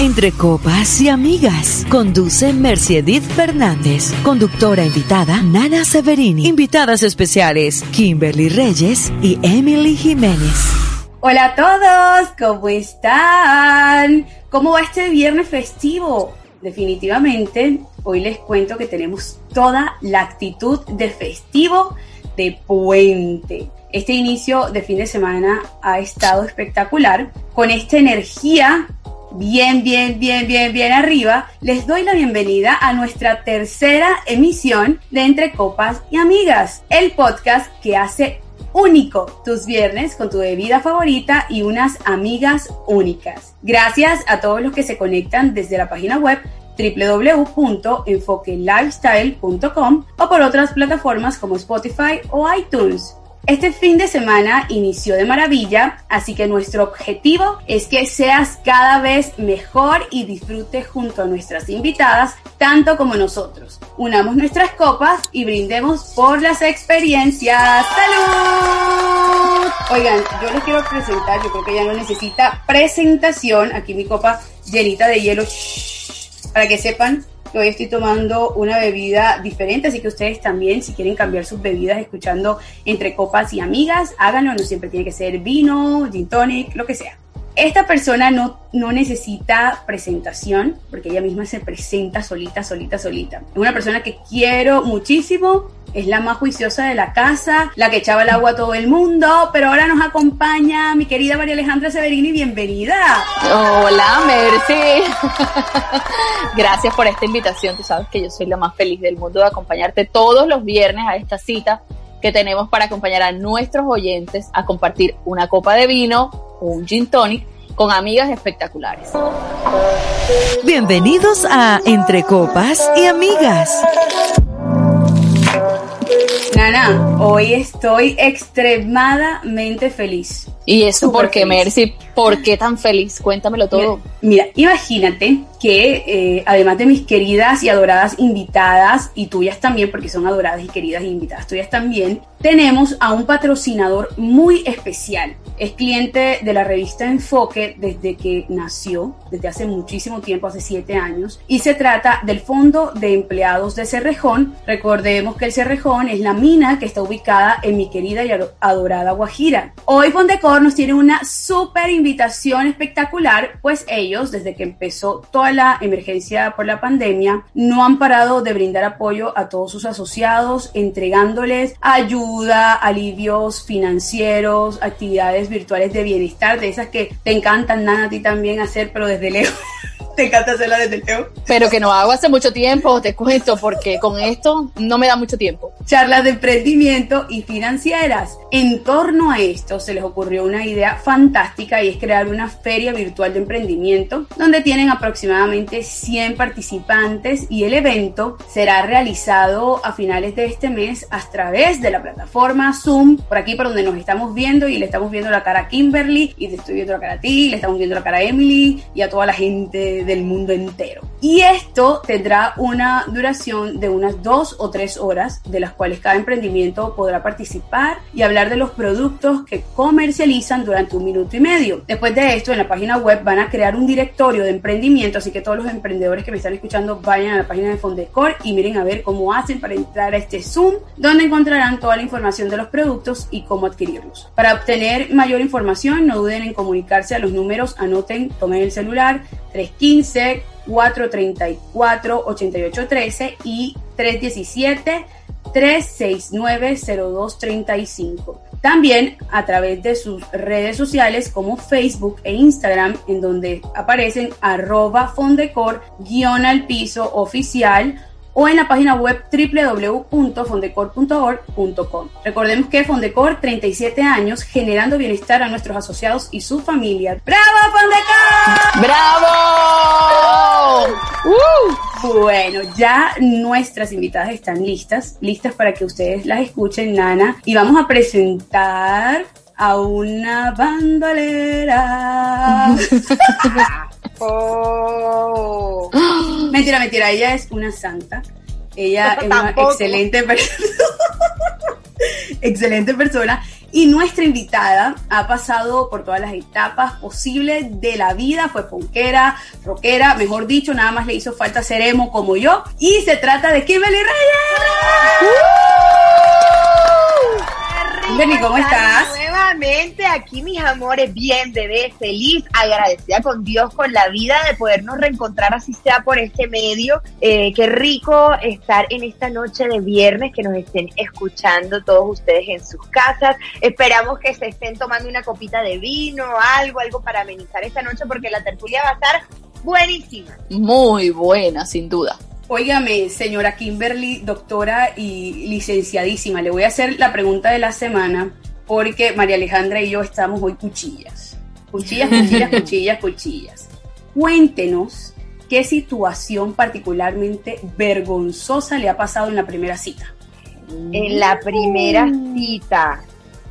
Entre copas y amigas, conduce Mercedith Fernández. Conductora invitada, Nana Severini. Invitadas especiales, Kimberly Reyes y Emily Jiménez. Hola a todos, ¿cómo están? ¿Cómo va este viernes festivo? Definitivamente, hoy les cuento que tenemos toda la actitud de festivo de puente. Este inicio de fin de semana ha estado espectacular. Con esta energía bien, bien, bien, bien, bien arriba, les doy la bienvenida a nuestra tercera emisión de Entre Copas y Amigas, el podcast que hace único tus viernes con tu bebida favorita y unas amigas únicas. Gracias a todos los que se conectan desde la página web www.enfoquelifestyle.com o por otras plataformas como Spotify o iTunes. Este fin de semana inició de maravilla, así que nuestro objetivo es que seas cada vez mejor y disfrutes junto a nuestras invitadas, tanto como nosotros. Unamos nuestras copas y brindemos por las experiencias. ¡Salud! Oigan, yo les quiero presentar, yo creo que ya no necesita presentación. Aquí mi copa llenita de hielo, para que sepan hoy estoy tomando una bebida diferente, así que ustedes también, si quieren cambiar sus bebidas escuchando entre copas y amigas, háganlo, no siempre tiene que ser vino, gin tonic, lo que sea. Esta persona no, no necesita presentación, porque ella misma se presenta solita, solita, solita. Es una persona que quiero muchísimo, es la más juiciosa de la casa, la que echaba el agua a todo el mundo, pero ahora nos acompaña mi querida María Alejandra Severini, bienvenida. Hola, Mercy. Gracias por esta invitación, tú sabes que yo soy la más feliz del mundo de acompañarte todos los viernes a esta cita que tenemos para acompañar a nuestros oyentes a compartir una copa de vino, un gin tonic, con amigas espectaculares. Bienvenidos a Entre Copas y Amigas. Nana, hoy estoy extremadamente feliz. ¿Y eso por qué, Mercy? ¿Por qué tan feliz? Cuéntamelo todo. Mira, imagínate que eh, además de mis queridas y adoradas invitadas, y tuyas también, porque son adoradas y queridas y invitadas tuyas también, tenemos a un patrocinador muy especial. Es cliente de la revista Enfoque desde que nació, desde hace muchísimo tiempo, hace siete años, y se trata del Fondo de Empleados de Cerrejón. Recordemos que el Cerrejón es la mina que está ubicada en mi querida y adorada Guajira. Hoy Nos tiene una súper invitación espectacular, pues ellos, desde que empezó toda la emergencia por la pandemia, no han parado de brindar apoyo a todos sus asociados, entregándoles ayuda, alivios financieros, actividades virtuales de bienestar, de esas que te encantan, Nana, a ti también hacer, pero desde lejos. te encanta hacerla desde lejos. Pero que no hago hace mucho tiempo, te cuento, porque con esto no me da mucho tiempo. Charlas de emprendimiento y financieras. En torno a esto se les ocurrió una idea fantástica y es crear una feria virtual de emprendimiento donde tienen aproximadamente 100 participantes y el evento será realizado a finales de este mes a través de la plataforma Zoom, por aquí por donde nos estamos viendo y le estamos viendo la cara a Kimberly y te estoy viendo la cara a ti, le estamos viendo la cara a Emily y a toda la gente del mundo entero. Y esto tendrá una duración de unas dos o tres horas, de las cuales cada emprendimiento podrá participar y hablar de los productos que comercializan durante un minuto y medio. Después de esto, en la página web van a crear un directorio de emprendimiento, así que todos los emprendedores que me están escuchando vayan a la página de Fondecor y miren a ver cómo hacen para entrar a este Zoom, donde encontrarán toda la información de los productos y cómo adquirirlos. Para obtener mayor información, no duden en comunicarse a los números, anoten, tomen el celular 315 434 8813 y 317 369-0235. También a través de sus redes sociales como Facebook e Instagram, en donde aparecen arroba fondecor al piso oficial o en la página web www.fondecor.org.com. Recordemos que Fondecor, 37 años, generando bienestar a nuestros asociados y sus familias. ¡Bravo, Fondecor! ¡Bravo! Uh. Bueno, ya nuestras invitadas están listas, listas para que ustedes las escuchen, Nana, y vamos a presentar a una bandolera. oh. Mentira, mentira, ella es una santa. Ella es una excelente persona. excelente persona. Y nuestra invitada ha pasado por todas las etapas posibles de la vida. Fue ponquera, rockera, mejor dicho, nada más le hizo falta ser emo como yo. Y se trata de Kimberly Reyes. ¿Cómo estás? Nuevamente aquí, mis amores, bien, bebé, feliz, agradecida con Dios, con la vida de podernos reencontrar, así sea por este medio. Eh, qué rico estar en esta noche de viernes, que nos estén escuchando todos ustedes en sus casas. Esperamos que se estén tomando una copita de vino, algo, algo para amenizar esta noche, porque la tertulia va a estar buenísima. Muy buena, sin duda. Óigame, señora Kimberly, doctora y licenciadísima, le voy a hacer la pregunta de la semana porque María Alejandra y yo estamos hoy cuchillas. Cuchillas, cuchillas, cuchillas, cuchillas. Cuéntenos qué situación particularmente vergonzosa le ha pasado en la primera cita. En la primera cita.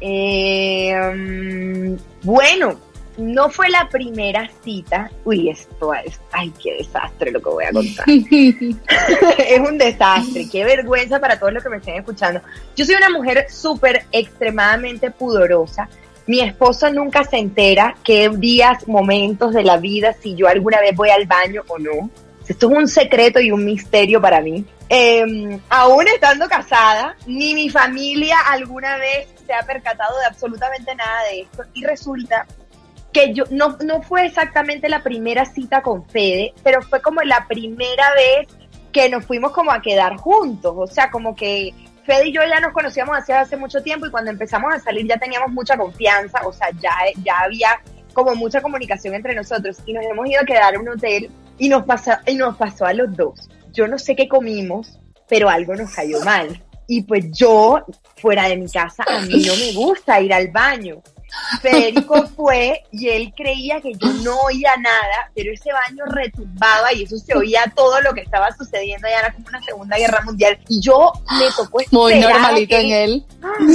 Eh, bueno, no fue la primera cita. Uy, esto es, ay, qué desastre lo que voy a contar. es un desastre, qué vergüenza para todos los que me estén escuchando. Yo soy una mujer súper extremadamente pudorosa. Mi esposo nunca se entera qué días, momentos de la vida, si yo alguna vez voy al baño o no. Esto es un secreto y un misterio para mí. Eh, aún estando casada, ni mi familia alguna vez se ha percatado de absolutamente nada de esto. Y resulta que yo no, no fue exactamente la primera cita con Fede, pero fue como la primera vez que nos fuimos como a quedar juntos, o sea, como que Fede y yo ya nos conocíamos hace, hace mucho tiempo y cuando empezamos a salir ya teníamos mucha confianza, o sea, ya, ya había como mucha comunicación entre nosotros y nos hemos ido a quedar en un hotel y nos, pasó, y nos pasó a los dos. Yo no sé qué comimos, pero algo nos cayó mal. Y pues yo, fuera de mi casa, a mí no me gusta ir al baño. Federico fue y él creía que yo no oía nada, pero ese baño retumbaba y eso se oía todo lo que estaba sucediendo, ya era como una segunda guerra mundial. Y yo me tocó esperar. Muy normalito en él.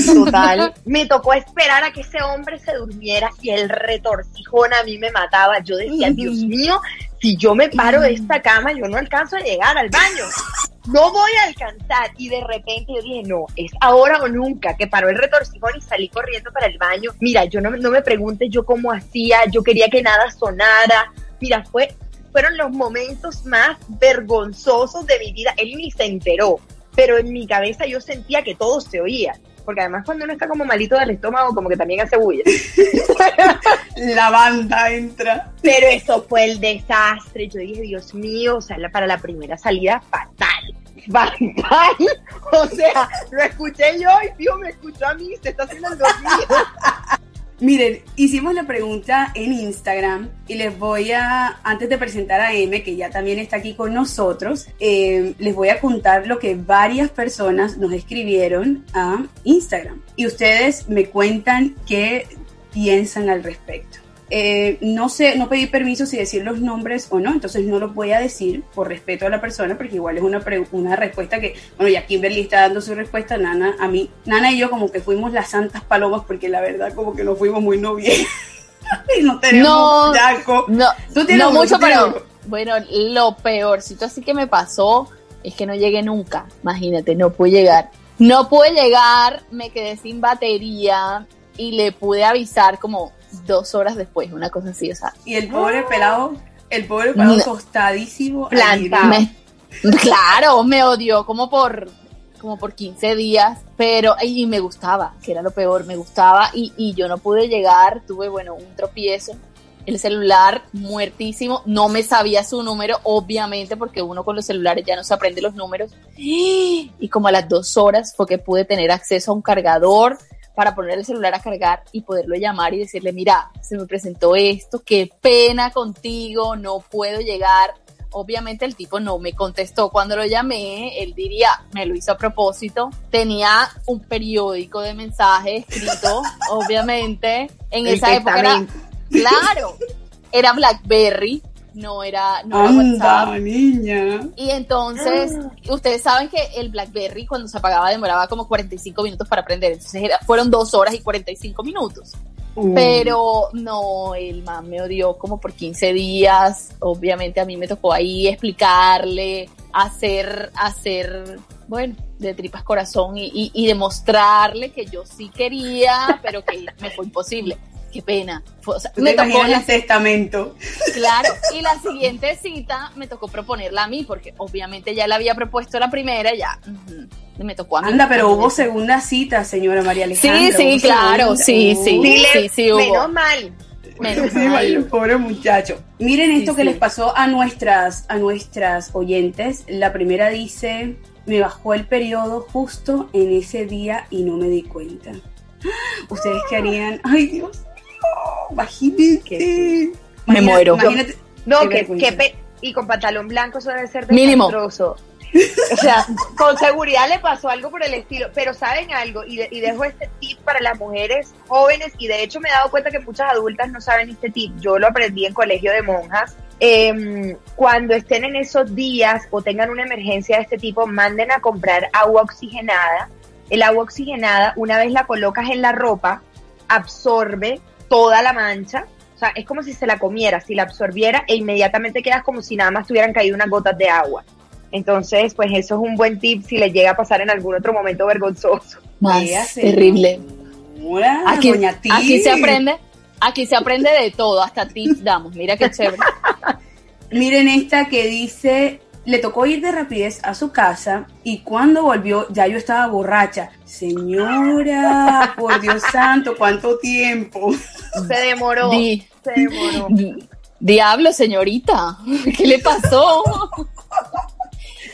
Total. Me tocó esperar a que ese hombre se durmiera y el retorcijón a mí me mataba. Yo decía, Dios mío, si yo me paro de esta cama, yo no alcanzo a llegar al baño. No voy a alcanzar. Y de repente yo dije, no, es ahora o nunca, que paró el retorcijón y salí corriendo para el baño. Mira, yo no, no me pregunte yo cómo hacía, yo quería que nada sonara. Mira, fue, fueron los momentos más vergonzosos de mi vida. Él ni se enteró, pero en mi cabeza yo sentía que todo se oía porque además cuando uno está como malito del estómago, como que también hace bulla. la banda entra. Pero eso fue el desastre. Yo dije, Dios mío, o sea, para la primera salida, fatal. Fatal. O sea, lo escuché yo y tío me escuchó a mí, se está haciendo el dormido. Miren, hicimos la pregunta en Instagram y les voy a, antes de presentar a M, que ya también está aquí con nosotros, eh, les voy a contar lo que varias personas nos escribieron a Instagram. Y ustedes me cuentan qué piensan al respecto. Eh, no sé, no pedí permiso si decir los nombres o no, entonces no lo voy a decir por respeto a la persona, porque igual es una, una respuesta que, bueno, ya Kimberly está dando su respuesta, Nana, a mí, Nana y yo como que fuimos las santas palomas, porque la verdad como que nos fuimos muy no y no tenemos no, yaco. No, ¿Tú tienes no mucho, pero bueno, lo peorcito así que me pasó es que no llegué nunca, imagínate, no pude llegar. No pude llegar, me quedé sin batería y le pude avisar como dos horas después, una cosa así, o sea. Y el pobre pelado, el pobre pelado tostadísimo. Planta. Me, claro, me odió como por como por 15 días, pero y me gustaba, que era lo peor, me gustaba y, y yo no pude llegar, tuve, bueno, un tropiezo, el celular muertísimo, no me sabía su número, obviamente, porque uno con los celulares ya no se aprende los números, y como a las dos horas fue que pude tener acceso a un cargador, para poner el celular a cargar y poderlo llamar y decirle, mira, se me presentó esto, qué pena contigo, no puedo llegar. obviamente el tipo no me contestó. Cuando lo llamé, él diría, me lo hizo a propósito, tenía un periódico de mensajes escrito, obviamente, en El esa época era, claro, era Blackberry, no era, no era WhatsApp. Niña. Y entonces, ustedes saben que el BlackBerry cuando se apagaba demoraba como 45 minutos para prender. Entonces era- fueron dos horas y 45 minutos. Uh, Pero no, el man me odió como por 15 días. Obviamente a mí me tocó ahí explicarle, hacer, hacer, bueno, de tripas corazón y, y, y demostrarle que yo sí quería, pero que me fue imposible. Qué pena. Fue- o sea, ¿tú me tocó la el testamento. Claro, y la siguiente cita me tocó proponerla a mí, porque obviamente ya la había propuesto la primera, ya me tocó a mí. Anda, pero hubo segunda cita, señora María Sí, Alejandra. sí, hubo claro, segunda. sí, sí. Dile, Sí, sí, hubo. menos mal. Menos Sí, mal. pobre muchacho. Miren esto Sí, que sí. les pasó a nuestras, a nuestras oyentes. La primera dice, me bajó el periodo justo en ese día y no me di cuenta. ¿Ustedes qué harían? Ay, Dios imagínate. Me muero. Imagínate. No, Qué que, que pe- y con pantalón blanco eso debe ser Mínimo. desastroso. O sea, con seguridad le pasó algo por el estilo, pero saben algo, y, de- y dejo este tip para las mujeres jóvenes, y de hecho me he dado cuenta que muchas adultas no saben este tip, yo lo aprendí en colegio de monjas. Em, cuando estén en esos días o tengan una emergencia de este tipo, manden a comprar agua oxigenada. El agua oxigenada, una vez la colocas en la ropa, absorbe toda la mancha. O sea, es como si se la comiera, si la absorbiera e inmediatamente quedas como si nada más tuvieran caído unas gotas de agua. Entonces, pues eso es un buen tip si les llega a pasar en algún otro momento vergonzoso. Más terrible. Aquí, doña aquí se aprende, aquí se aprende de todo, hasta tips damos. Mira qué chévere. Miren esta que dice, le tocó ir de rapidez a su casa y cuando volvió ya yo estaba borracha. Señora, por Dios santo, ¿cuánto tiempo? Se demoró, Di- se demoró. di- Diablo, señorita, ¿qué le pasó?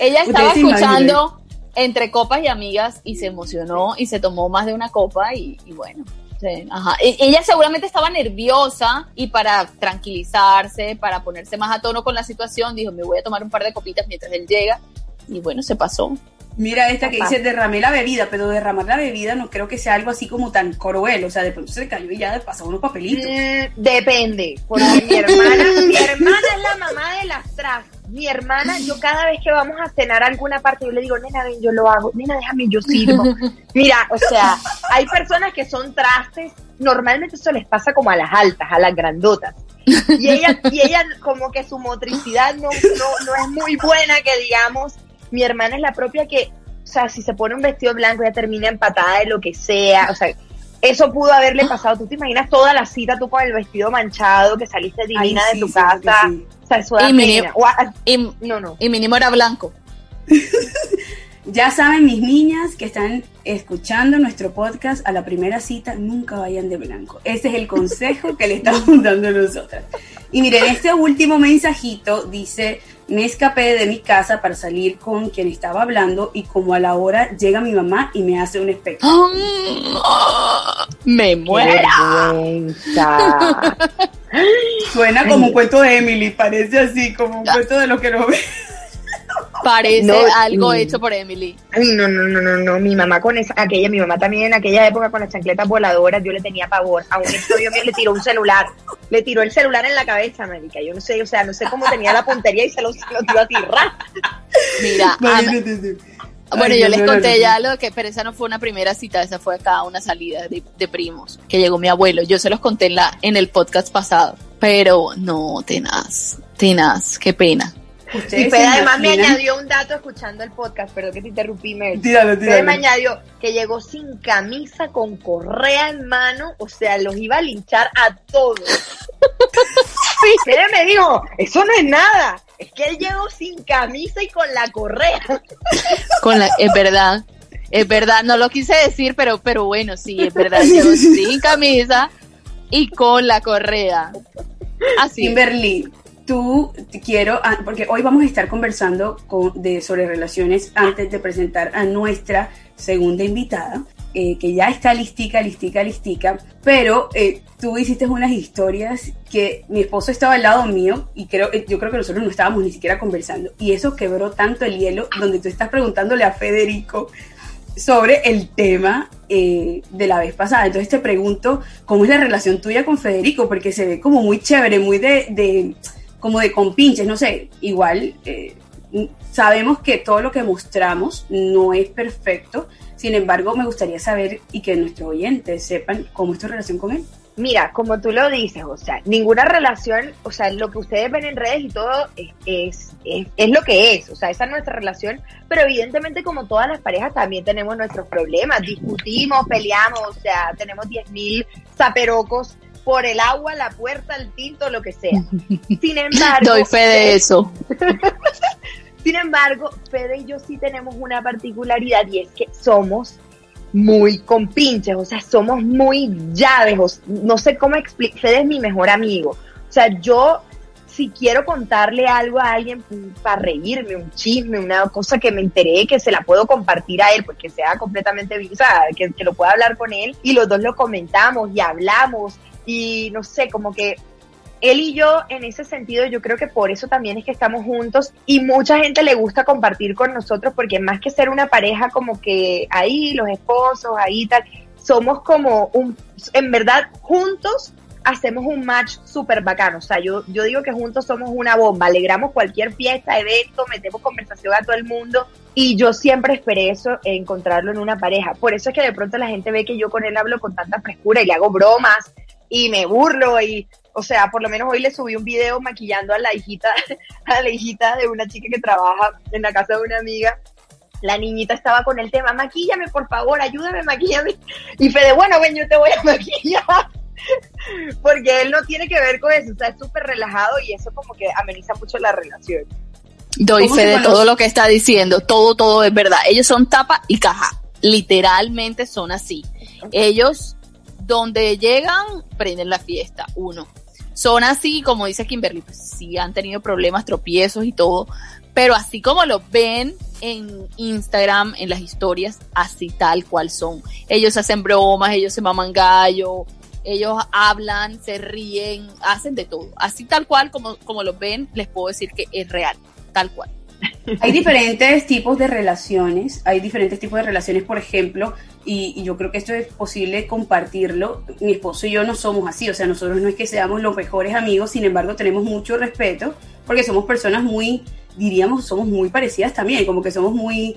Ella estaba escuchando entre copas y amigas y se emocionó y se tomó más de una copa y, y bueno. Sí, ajá. E- Ella seguramente estaba nerviosa y para tranquilizarse, para ponerse más a tono con la situación, dijo, me voy a tomar un par de copitas mientras él llega. Y bueno, se pasó. Mira esta que Papá. dice, derramé la bebida, pero derramar la bebida no creo que sea algo así como tan cruel. O sea, de pronto se cayó y ya pasó unos papelitos. Mm, depende, porque mi hermana Mi hermana, yo cada vez que vamos a cenar a alguna parte, yo le digo, nena, ven, yo lo hago, nena, déjame, yo sirvo. Mira, o sea, hay personas que son trastes, normalmente eso les pasa como a las altas, a las grandotas. Y ella, y ella como que su motricidad no, no, no es muy buena, que digamos, mi hermana es la propia que, o sea, si se pone un vestido blanco ya termina empatada de lo que sea, o sea, eso pudo haberle pasado. ¿Tú te imaginas toda la cita tú con el vestido manchado, que saliste divina Ay, de tu casa? sí. O sea, eso da Y mini- pena. O a- Y, no, no. y mínimo era blanco. Ya saben, mis niñas que están escuchando nuestro podcast a la primera cita, nunca vayan de blanco. Ese es el consejo que le estamos dando nosotras. Y miren, este último mensajito dice, me escapé de mi casa para salir con quien estaba hablando y como a la hora llega mi mamá y me hace un espectáculo. Me muera. Vergüenza. Suena como un cuento de Emily, parece así, como un cuento de lo que no ve. Parece No, algo hecho por Emily. Ay, no, no, no, no, no. Mi mamá con esa, aquella, mi mamá también en aquella época con las chancletas voladoras, yo le tenía pavor. A un mío le tiró un celular. Le tiró el celular en la cabeza, marica. Yo no sé, o sea, no sé cómo tenía la puntería y se lo, tiró así, ¡ra! Mira, Ana- bueno, Ay, yo les no, conté no. ya lo que, pero esa no fue una primera cita, esa fue acá una salida de, de primos, que llegó mi abuelo. Yo se los conté en, la, en el podcast pasado, pero no, tenaz, tenaz, qué pena. Y Fede además me añadió un dato escuchando el podcast, perdón que te interrumpí, Mel. Tíralo, Fede tíralo. me añadió que llegó sin camisa, con correa en mano, o sea, los iba a linchar a todos. Fede me dijo, eso no es nada, es que él llegó sin camisa y con la correa. Con la, es verdad, es verdad, no lo quise decir, pero, pero bueno, sí, es verdad, llegó sin camisa y con la correa. Así. Kimberly, tú quiero, ah, porque hoy vamos a estar conversando con, de, sobre relaciones antes de presentar a nuestra segunda invitada. eh, que ya está listica, listica, listica, pero eh, tú hiciste unas historias que mi esposo estaba al lado mío y creo, yo creo que nosotros no estábamos ni siquiera conversando y eso quebró tanto el hielo donde tú estás preguntándole a Federico sobre el tema eh, de la vez pasada. Entonces te pregunto, ¿cómo es la relación tuya con Federico? Porque se ve como muy chévere, muy de como de compinches, no sé, igual sabemos que todo lo que mostramos no es perfecto, sin embargo, me gustaría saber y que nuestros oyentes sepan cómo es tu relación con él. Mira, como tú lo dices, o sea, ninguna relación, o sea, lo que ustedes ven en redes y todo es, es, lo que es, o sea, esa es nuestra relación, pero evidentemente como todas las parejas también tenemos nuestros problemas, discutimos, peleamos, o sea, tenemos 10.000 zaperocos por el agua, la puerta, el tinto, lo que sea. Sin embargo... Doy fe de eso. Sin embargo, Fede y yo sí tenemos una particularidad y es que somos muy compinches, o sea, somos muy llaves, no sé cómo explicar, Fede es mi mejor amigo, o sea, yo si quiero contarle algo a alguien para reírme, un chisme, una cosa que me enteré, que se la puedo compartir a él, porque sea completamente, o sea, que, que lo pueda hablar con él, y los dos lo comentamos y hablamos, y no sé, como que él y yo, en ese sentido, yo creo que por eso también es que estamos juntos y mucha gente le gusta compartir con nosotros porque más que ser una pareja como que ahí, los esposos, ahí tal, somos como un, en verdad, juntos hacemos un match súper bacano. O sea, yo, yo digo que juntos somos una bomba, alegramos cualquier fiesta, evento, metemos conversación a todo el mundo y yo siempre esperé eso, encontrarlo en una pareja. Por eso es que de pronto la gente ve que yo con él hablo con tanta frescura y le hago bromas y me burlo y o sea, por lo menos hoy le subí un video maquillando a la hijita, a la hijita de una chica que trabaja en la casa de una amiga. La niñita estaba con el tema, maquíllame por favor, ayúdame, maquíllame. Y Fede, bueno, ven, yo te voy a maquillar. Porque él no tiene que ver con eso, o sea, es súper relajado y eso como que ameniza mucho la relación. Doy fe de todo lo que está diciendo, todo, todo es verdad. Ellos son tapa y caja, literalmente son así. Ellos donde llegan, prenden la fiesta, uno. Son así, como dice Kimberly, pues sí han tenido problemas, tropiezos y todo, pero así como lo ven en Instagram, en las historias, así tal cual son. Ellos hacen bromas, ellos se maman gallo, ellos hablan, se ríen, hacen de todo. Así tal cual como, como lo ven, les puedo decir que es real, tal cual. Hay diferentes tipos de relaciones, hay diferentes tipos de relaciones, por ejemplo, y, yo creo que esto es posible compartirlo. Mi esposo y yo no somos así, o sea, nosotros no es que seamos los mejores amigos, sin embargo tenemos mucho respeto porque somos personas muy, diríamos, somos muy parecidas también, como que somos muy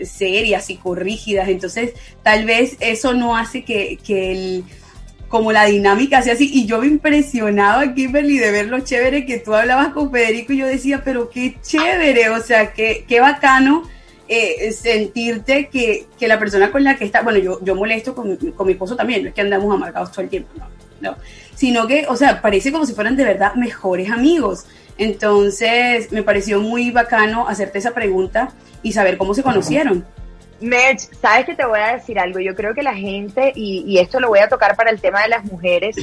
serias y corrígidas, entonces tal vez eso no hace que, que el como la dinámica sea así. Y yo me impresionaba, Kimberly, de ver lo chévere que tú hablabas con Federico y yo decía, pero qué chévere, o sea, qué, qué bacano eh, sentirte que, que, la persona con la que está, bueno, yo, yo molesto con, con, mi esposo también, no es que andamos amargados todo el tiempo, no, no, sino que, o sea, parece como si fueran de verdad mejores amigos. Entonces, me pareció muy bacano hacerte esa pregunta y saber cómo se conocieron. Merch, sabes que te voy a decir algo. Yo creo que la gente, y, y, esto lo voy a tocar para el tema de las mujeres,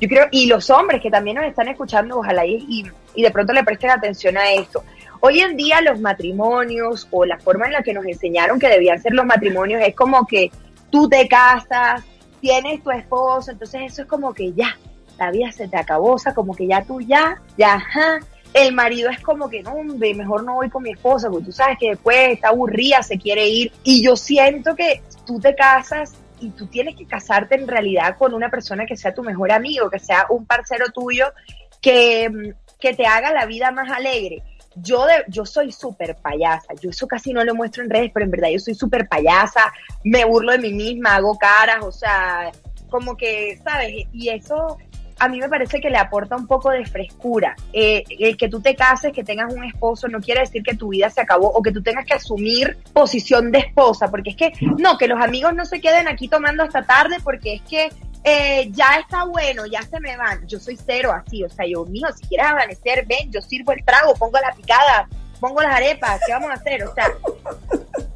yo creo, y los hombres que también nos están escuchando, ojalá y, y de pronto le presten atención a esto. Hoy en día los matrimonios o la forma en la que nos enseñaron que debían ser los matrimonios es como que tú te casas, tienes tu esposo, entonces eso es como que ya, la vida se te acabó, o sea, como que ya tú ya, ya, ajá. El marido es como que, no, hombre, mejor no voy con mi esposa, porque tú sabes que después está aburrida, se quiere ir. Y yo siento que tú te casas y tú tienes que casarte en realidad con una persona que sea tu mejor amigo, que sea un parcero tuyo, que, que te haga la vida más alegre yo, de, yo soy súper payasa, yo eso casi no lo muestro en redes, pero en verdad yo soy súper payasa, me burlo de mí misma, hago caras, o sea, como que, ¿sabes? Y eso a mí me parece que le aporta un poco de frescura. Eh, el que tú te cases, que tengas un esposo, no quiere decir que tu vida se acabó o que tú tengas que asumir posición de esposa, porque es que, no, que los amigos no se queden aquí tomando hasta tarde, porque es que eh, ya está bueno, ya se me van. Yo soy cero así, o sea, yo, mío, si quieres amanecer, ven, yo sirvo el trago, pongo la picada, pongo las arepas, ¿qué vamos a hacer? O sea,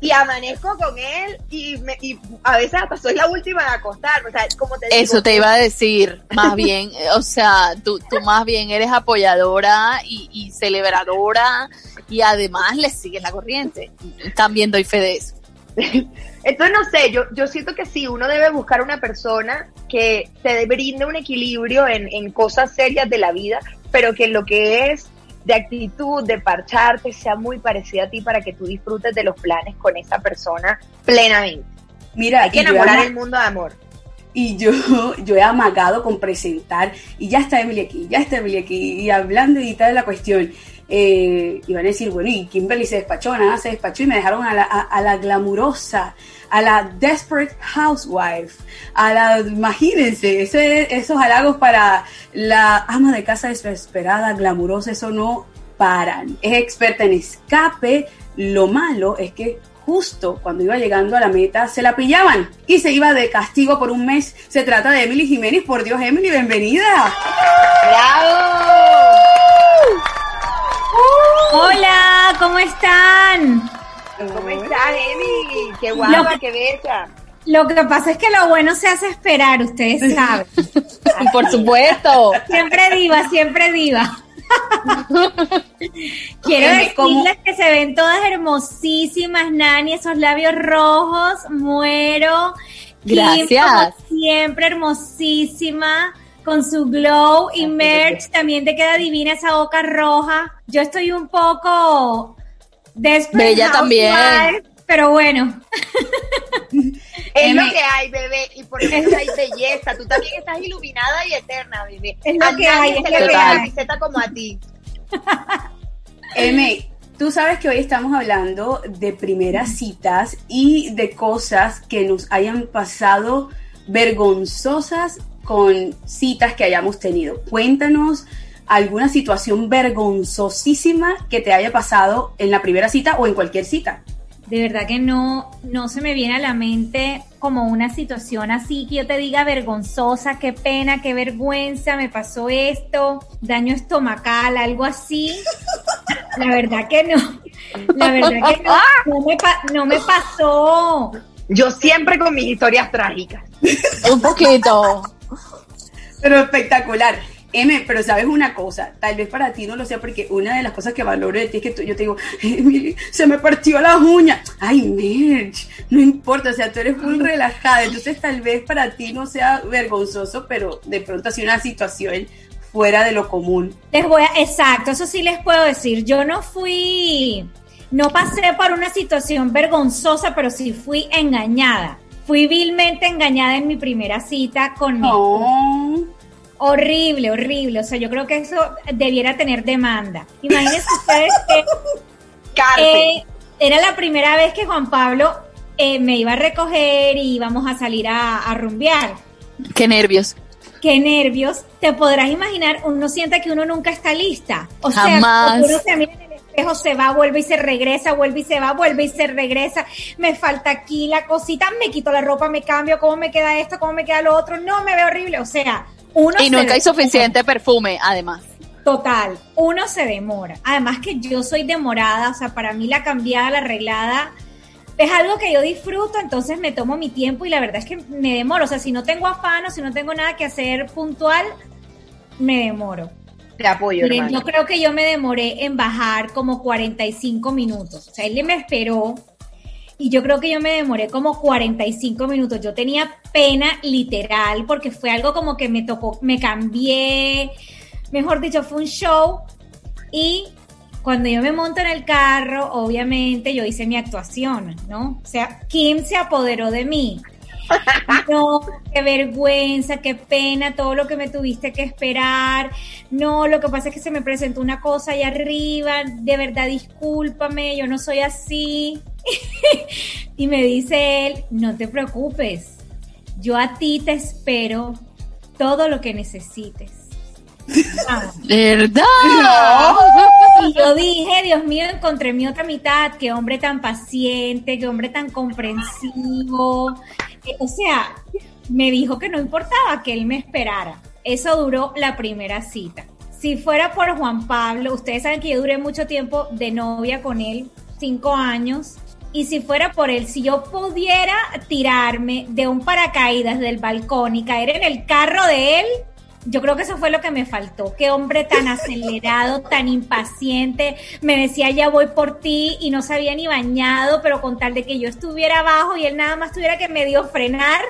y amanezco con él y, me, y a veces hasta soy la última de acostar, o sea, como te digo, Eso te iba a decir, más bien, o sea, tú, tú más bien eres apoyadora y, y celebradora y además le sigues la corriente. También doy fe de eso. Entonces, no sé, yo, yo siento que sí, uno debe buscar una persona que te brinde un equilibrio en, en cosas serias de la vida, pero que lo que es de actitud, de parcharte, sea muy parecida a ti para que tú disfrutes de los planes con esa persona plenamente. Mira, Hay que enamorar el mundo de amor. Y yo, yo he amagado con presentar, y ya está Emily aquí, ya está Emily aquí, y hablando y tal de la cuestión. Eh, y van a decir, bueno, y Kimberly se despachó, nada se despachó y me dejaron a la, a, a la glamurosa, a la desperate housewife, a la, imagínense, ese, esos halagos para la ama de casa desesperada, glamurosa, eso no paran. Es experta en escape, lo malo es que justo cuando iba llegando a la meta se la pillaban y se iba de castigo por un mes. Se trata de Emily Jiménez, por Dios, Emily, bienvenida. ¡Bravo! Hola, ¿cómo están? ¿Cómo estás, Emi? Qué guapa, qué bella. Lo que pasa es que lo bueno se hace esperar, ustedes saben. Por supuesto. Siempre diva, siempre diva. Quiero decirles que se ven todas hermosísimas, Nani, esos labios rojos, muero. Kim, Gracias. como siempre hermosísima, con su glow y Merch también te queda divina esa boca roja. Yo estoy un poco desperate Bella también. Pero bueno, Es lo que hay, bebé, y por eso hay belleza. Tú también estás iluminada y eterna, bebé. Es lo a que hay, se es le lo ve que la hay. camiseta como a ti. Eme, tú sabes que hoy estamos hablando de primeras citas y de cosas que nos hayan pasado vergonzosas con citas que hayamos tenido. Cuéntanos alguna situación vergonzosísima que te haya pasado en la primera cita o en cualquier cita. de verdad que no, no se me viene a la mente como una situación así que yo te diga vergonzosa, qué pena, qué vergüenza, me pasó esto, daño estomacal, algo así. La verdad que no. La verdad que no, no me, pa- no me pasó. Yo siempre con mis historias trágicas. Un poquito. Pero espectacular. M, pero sabes una cosa, tal vez para ti no lo sea, porque una de las cosas que valoro de ti es que tú- yo te digo, se me partió las uñas. Ay, Merch, no importa, o sea, tú eres muy relajada, entonces tal vez para ti no sea vergonzoso, pero de pronto así una situación fuera de lo común. Les voy a, exacto, eso sí les puedo decir. Yo no fui, no pasé por una situación vergonzosa, pero sí fui engañada. Fui vilmente engañada en mi primera cita con mi No. Horrible, horrible. O sea, yo creo que eso debiera tener demanda. Imagínense ustedes que eh, era la primera vez que Juan Pablo eh, me iba a recoger y íbamos a salir a, a rumbear. Qué nervios. Qué nervios. Te podrás imaginar, uno siente que uno nunca está lista. O Jamás. sea, uno se mira en el espejo, se va, vuelve y se regresa, vuelve y se va, vuelve y se regresa. Me falta aquí la cosita, me quito la ropa, me cambio, cómo me queda esto, cómo me queda lo otro. No, me veo horrible. O sea, uno Y nunca hay suficiente perfume, además. Total, uno se demora. Además que yo soy demorada, o sea, para mí la cambiada, la arreglada, es algo que yo disfruto, entonces me tomo mi tiempo y la verdad es que me demoro. O sea, si no tengo afán o si no tengo nada que hacer puntual, me demoro. Te apoyo, Miren, hermano. yo creo que yo me demoré en bajar como 45 minutos. O sea, él me esperó y yo creo que yo me demoré como 45 minutos. Yo tenía pena literal porque fue algo como que me tocó, me cambié, mejor dicho, fue un show y cuando yo me monto en el carro, obviamente yo hice mi actuación, ¿no? O sea, Kim se apoderó de mí. No, qué vergüenza, qué pena, todo lo que me tuviste que esperar. No, lo que pasa es que se me presentó una cosa allá arriba. De verdad, discúlpame, yo no soy así. y me dice él, no te preocupes, yo a ti te espero todo lo que necesites. Vamos. ¿Verdad? Y yo dije, Dios mío, encontré mi otra mitad, qué hombre tan paciente, qué hombre tan comprensivo. Eh, O sea, me dijo que no importaba que él me esperara. Eso duró la primera cita. Si fuera por Juan Pablo, ustedes saben que yo duré mucho tiempo de novia con él, cinco años. Y si fuera por él, si yo pudiera tirarme de un paracaídas del balcón y caer en el carro de él, yo creo que eso fue lo que me faltó. Qué hombre tan acelerado, tan impaciente. Me decía, ya voy por ti y no se había ni bañado, pero con tal de que yo estuviera abajo y él nada más tuviera que medio frenar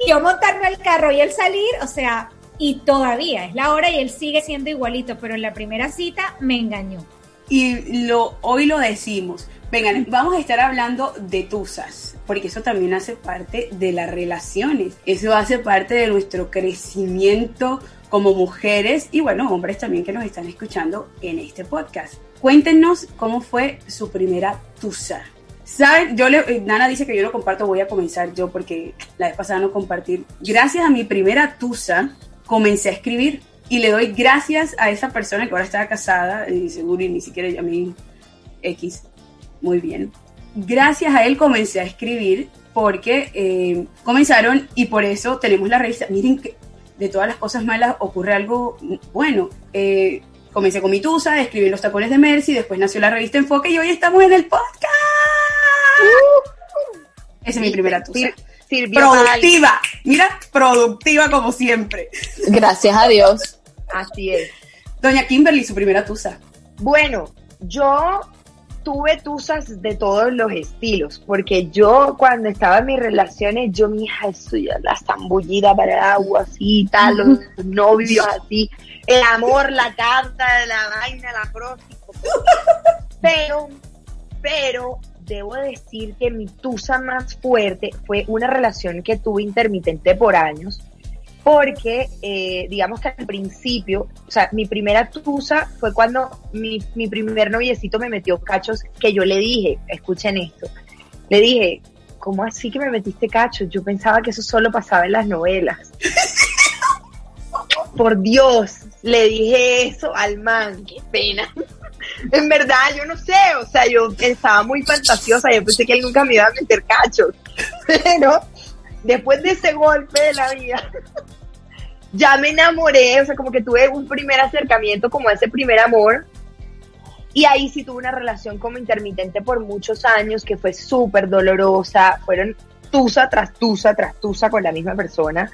y yo montarme al carro y él salir, o sea, y todavía es la hora y él sigue siendo igualito, pero en la primera cita me engañó. Y lo, hoy lo decimos. Vengan, vamos a estar hablando de tusas, porque eso también hace parte de las relaciones. Eso hace parte de nuestro crecimiento como mujeres y bueno, hombres también que nos están escuchando en este podcast. Cuéntenos cómo fue su primera tusa. ¿Saben? Yo le, eh, Nana dice que yo lo comparto, voy a comenzar yo porque la vez pasada no compartir. Gracias a mi primera tusa, comencé a escribir y le doy gracias a esa persona que ahora está casada, y seguro y ni siquiera a mí X, muy bien. Gracias a él comencé a escribir porque eh, comenzaron y por eso tenemos la revista. Miren que de todas las cosas malas ocurre algo bueno. Eh, comencé con mi tusa, escribí los tacones de Mercy, después nació la revista Enfoque y hoy estamos en el podcast. Esa es mi primera tusa. productiva, mira, productiva como siempre. Gracias a Dios. Así es. Doña Kimberly, su primera tusa. Bueno, yo tuve tusas de todos los estilos, porque yo cuando estaba en mis relaciones, yo mi hija ya la zambullida para el agua, así, tal, los novios así, el amor, la carta, la vaina, la próxima. Pero, pero debo decir que mi tusa más fuerte fue una relación que tuve intermitente por años, porque eh, digamos que al principio, o sea, mi primera tusa fue cuando mi, mi primer noviecito me metió cachos que yo le dije, escuchen esto, le dije, ¿cómo así que me metiste cachos? Yo pensaba que eso solo pasaba en las novelas. Por Dios, le dije eso al man, qué pena. en verdad, yo no sé, o sea, yo estaba muy fantasiosa, yo pensé que él nunca me iba a meter cachos. Pero después de ese golpe de la vida, ya me enamoré, o sea, como que tuve un primer acercamiento como ese primer amor. Y ahí sí tuve una relación como intermitente por muchos años que fue súper dolorosa. Fueron tusa tras tusa tras tusa con la misma persona.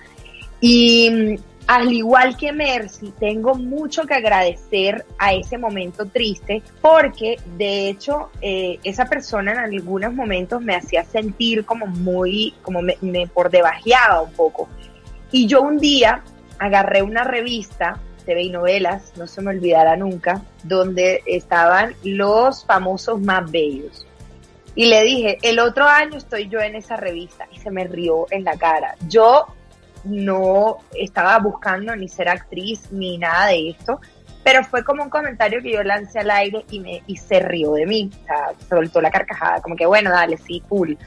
Y al igual que Mercy, tengo mucho que agradecer a ese momento triste porque de hecho eh, esa persona en algunos momentos me hacía sentir como muy, como me, me por debajeaba un poco. Y yo un día agarré una revista, TV y novelas, no se me olvidará nunca, donde estaban los famosos más bellos. Y le dije, el otro año estoy yo en esa revista y se me rió en la cara. Yo no estaba buscando ni ser actriz ni nada de esto, pero fue como un comentario que yo lancé al aire y, me, y se rió de mí, o sea, soltó la carcajada, como que bueno, dale, sí, cool.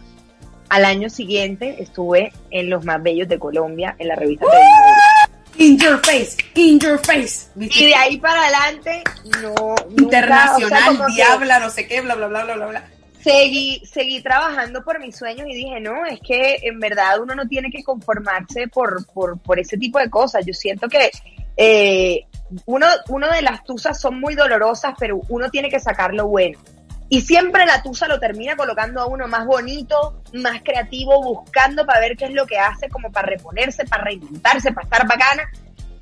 Al año siguiente estuve en Los Más Bellos de Colombia, en la revista TV In your face, in your face. Y de ahí para adelante, no. Internacional, diabla, no sé qué, bla, bla, bla, bla, bla, bla. Seguí, seguí trabajando por mis sueños y dije, no, es que en verdad uno no tiene que conformarse por, por, por ese tipo de cosas. Yo siento que eh, uno, uno de las tusas son muy dolorosas, pero uno tiene que sacar lo bueno. Y siempre la tusa lo termina colocando a uno más bonito, más creativo, buscando para ver qué es lo que hace, como para reponerse, para reinventarse, para estar bacana.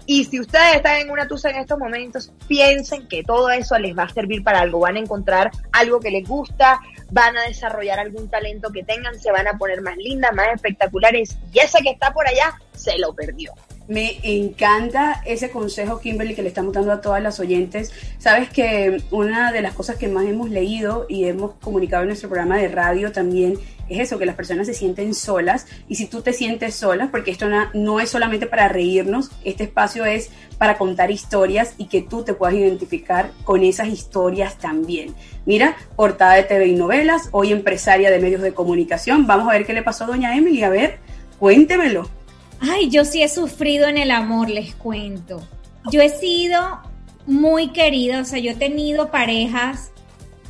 Y si ustedes están en una tusa en estos momentos, piensen que todo eso les va a servir para algo. Van a encontrar algo que les gusta, van a desarrollar algún talento que tengan, se van a poner más lindas, más espectaculares. Y ese que está por allá se lo perdió. Me encanta ese consejo, Kimberly, que le estamos dando a todas las oyentes. Sabes que una de las cosas que más hemos leído y hemos comunicado en nuestro programa de radio también es eso, que las personas se sienten solas. Y si tú te sientes sola, porque esto no, es solamente para reírnos, este espacio es para contar historias y que tú te puedas identificar con esas historias también. Mira, portada de TV y novelas, hoy empresaria de medios de comunicación. Vamos a ver qué le pasó a doña Emily. A ver, cuéntemelo. Ay, yo sí he sufrido en el amor, les cuento. Yo he sido muy querida, o sea, yo he tenido parejas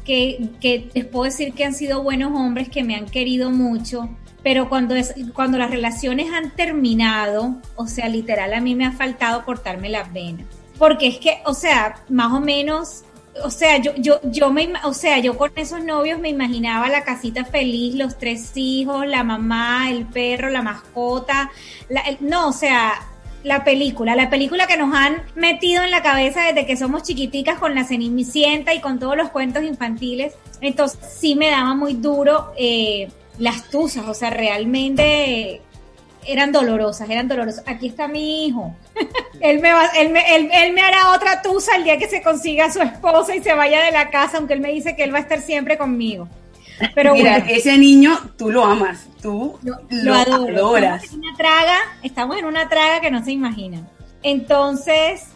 que, que les puedo decir que han sido buenos hombres, que me han querido mucho, pero cuando, es, cuando las relaciones han terminado, o sea, literal a mí me ha faltado cortarme las venas. Porque es que, o sea, más o menos o sea, yo, yo, yo me, o sea, yo con esos novios me imaginaba la casita feliz, los tres hijos, la mamá, el perro, la mascota, no, o sea, la película, la película que nos han metido en la cabeza desde que somos chiquiticas con la Cenicienta y con todos los cuentos infantiles. Entonces sí me daba muy duro eh, las tuzas, o sea, realmente eran dolorosas, eran dolorosas. Aquí está mi hijo. él, me va, él, me, él, él, me hará otra tusa el día que se consiga a su esposa y se vaya de la casa, aunque él me dice que él va a estar siempre conmigo. Pero Mira, ese niño tú lo amas, tú lo, lo adoras. Estamos en una traga, estamos en una traga que no se imaginan. Entonces,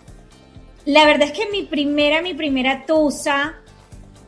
la verdad es que mi primera, mi primera tusa,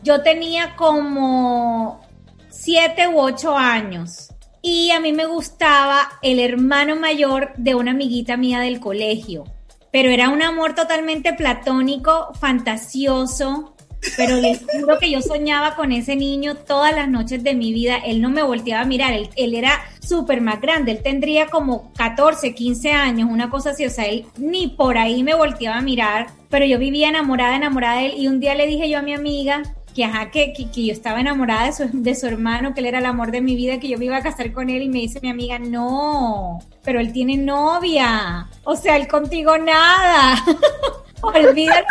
yo tenía como siete u ocho años. Y a mí me gustaba el hermano mayor de una amiguita mía del colegio. Pero era un amor totalmente platónico, fantasioso. Pero les juro que yo soñaba con ese niño todas las noches de mi vida. Él no me volteaba a mirar. Él, él era súper más grande. Él tendría como 14, 15 años, una cosa así. O sea, él ni por ahí me volteaba a mirar. Pero yo vivía enamorada, enamorada de él. Y un día le dije yo a mi amiga, que, ajá, que, que, que, yo estaba enamorada de su, de su hermano, que él era el amor de mi vida, que yo me iba a casar con él y me dice mi amiga, no, pero él tiene novia, o sea, él contigo nada. Olvídate.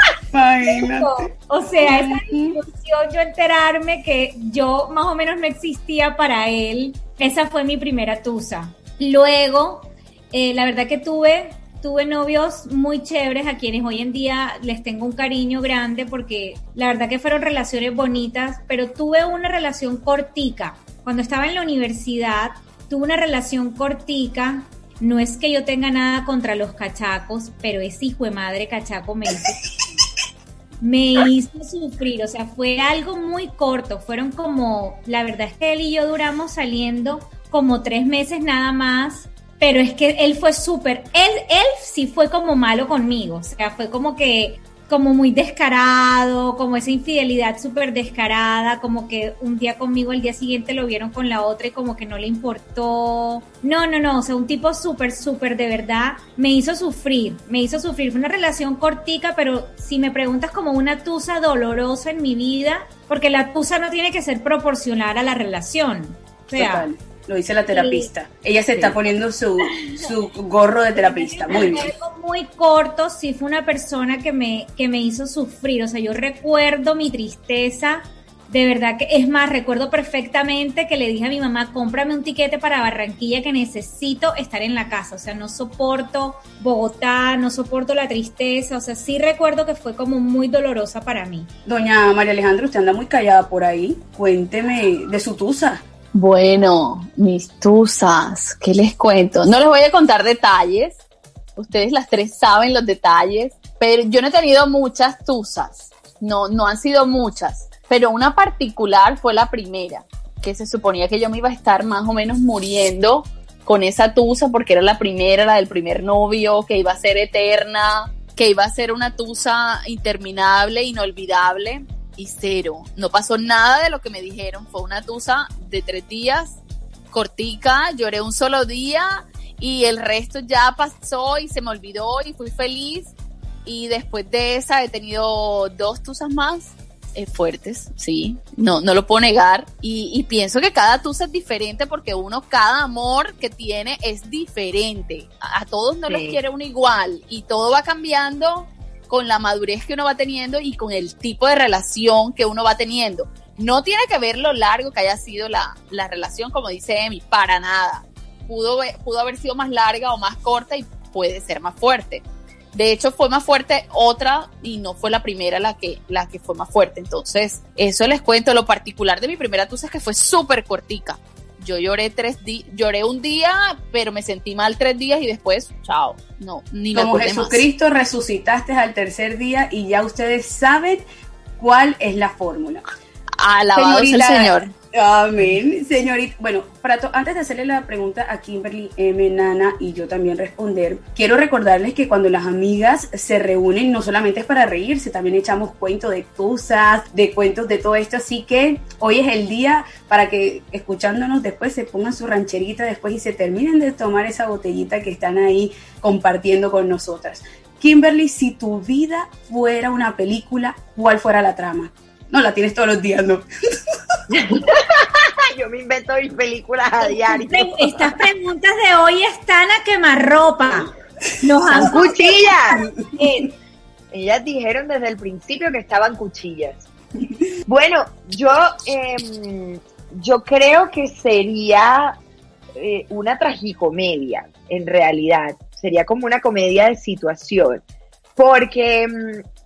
o sea, esa ilusión, yo enterarme que yo más o menos no existía para él, esa fue mi primera tusa. Luego, eh, la verdad que tuve tuve novios muy chéveres a quienes hoy en día les tengo un cariño grande porque la verdad que fueron relaciones bonitas, pero tuve una relación cortica. Cuando estaba en la universidad, tuve una relación cortica. No es que yo tenga nada contra los cachacos, pero ese hijo de madre cachaco me hizo, me hizo sufrir. O sea, fue algo muy corto. Fueron como, la verdad es que él y yo duramos saliendo como tres meses nada más pero es que él fue súper, él, él sí fue como malo conmigo, o sea, fue como que, como muy descarado, como esa infidelidad súper descarada, como que un día conmigo, el día siguiente lo vieron con la otra y como que no le importó. No, no, no, o sea, un tipo súper, súper de verdad me hizo sufrir, me hizo sufrir. Una relación cortica, pero si me preguntas como una tusa dolorosa en mi vida, porque la tusa no tiene que ser proporcional a la relación. O sea, lo dice la terapista. Ella se está poniendo su, su gorro de terapista. Muy bien. Algo muy corto, sí fue una persona que me, que me hizo sufrir. O sea, yo recuerdo mi tristeza. De verdad que es más, recuerdo perfectamente que le dije a mi mamá, cómprame un tiquete para Barranquilla que necesito estar en la casa. O sea, no soporto Bogotá, no soporto la tristeza. O sea, sí recuerdo que fue como muy dolorosa para mí. Doña María Alejandra, usted anda muy callada por ahí. Cuénteme de su tusa. Bueno, mis tusas, ¿qué les cuento? No les voy a contar detalles, ustedes las tres saben los detalles, pero yo no he tenido muchas tusas, no, no han sido muchas, pero una particular fue la primera, que se suponía que yo me iba a estar más o menos muriendo con esa tusa porque era la primera, la del primer novio, que iba a ser eterna, que iba a ser una tusa interminable, inolvidable y cero. No pasó nada de lo que me dijeron. Fue una tusa de tres días, cortica, lloré un solo día y el resto ya pasó y se me olvidó y fui feliz. Y después de esa he tenido dos tusas más eh, fuertes, sí, no, no lo puedo negar. Y, y pienso que cada tusa es diferente porque uno, cada amor que tiene es diferente. A, a todos no sí. los quiere uno igual y todo va cambiando con la madurez que uno va teniendo y con el tipo de relación que uno va teniendo. No tiene que ver lo largo que haya sido la, la relación, como dice Emi, para nada. Pudo, pudo haber sido más larga o más corta y puede ser más fuerte. De hecho, fue más fuerte otra y no fue la primera la que, la que fue más fuerte. Entonces, eso les cuento. Lo particular de mi primera tusa es que fue súper cortica yo lloré tres días, lloré un día, pero me sentí mal tres días y después, chao, no, ni Como me Jesucristo más. resucitaste al tercer día y ya ustedes saben cuál es la fórmula. Alabado sea el Señor. Amén, señorita. Bueno, para antes de hacerle la pregunta a Kimberly M, Nana y yo también responder, quiero recordarles que cuando las amigas se reúnen no solamente es para reírse, también echamos cuentos de tusas, de cuentos de todo esto, así que hoy es el día para que escuchándonos después se pongan su rancherita después y se terminen de tomar esa botellita que están ahí compartiendo con nosotras. Kimberly, si tu vida fuera una película, ¿cuál fuera la trama? No, la tienes todos los días, ¿no? Yo me invento mis películas a diario. Estas preguntas de hoy están a quemarropa. Nos han cuchillas. Ellas dijeron desde el principio que estaban cuchillas. Bueno, yo, eh, yo creo que sería eh, una tragicomedia, en realidad. Sería como una comedia de situación. Porque mm,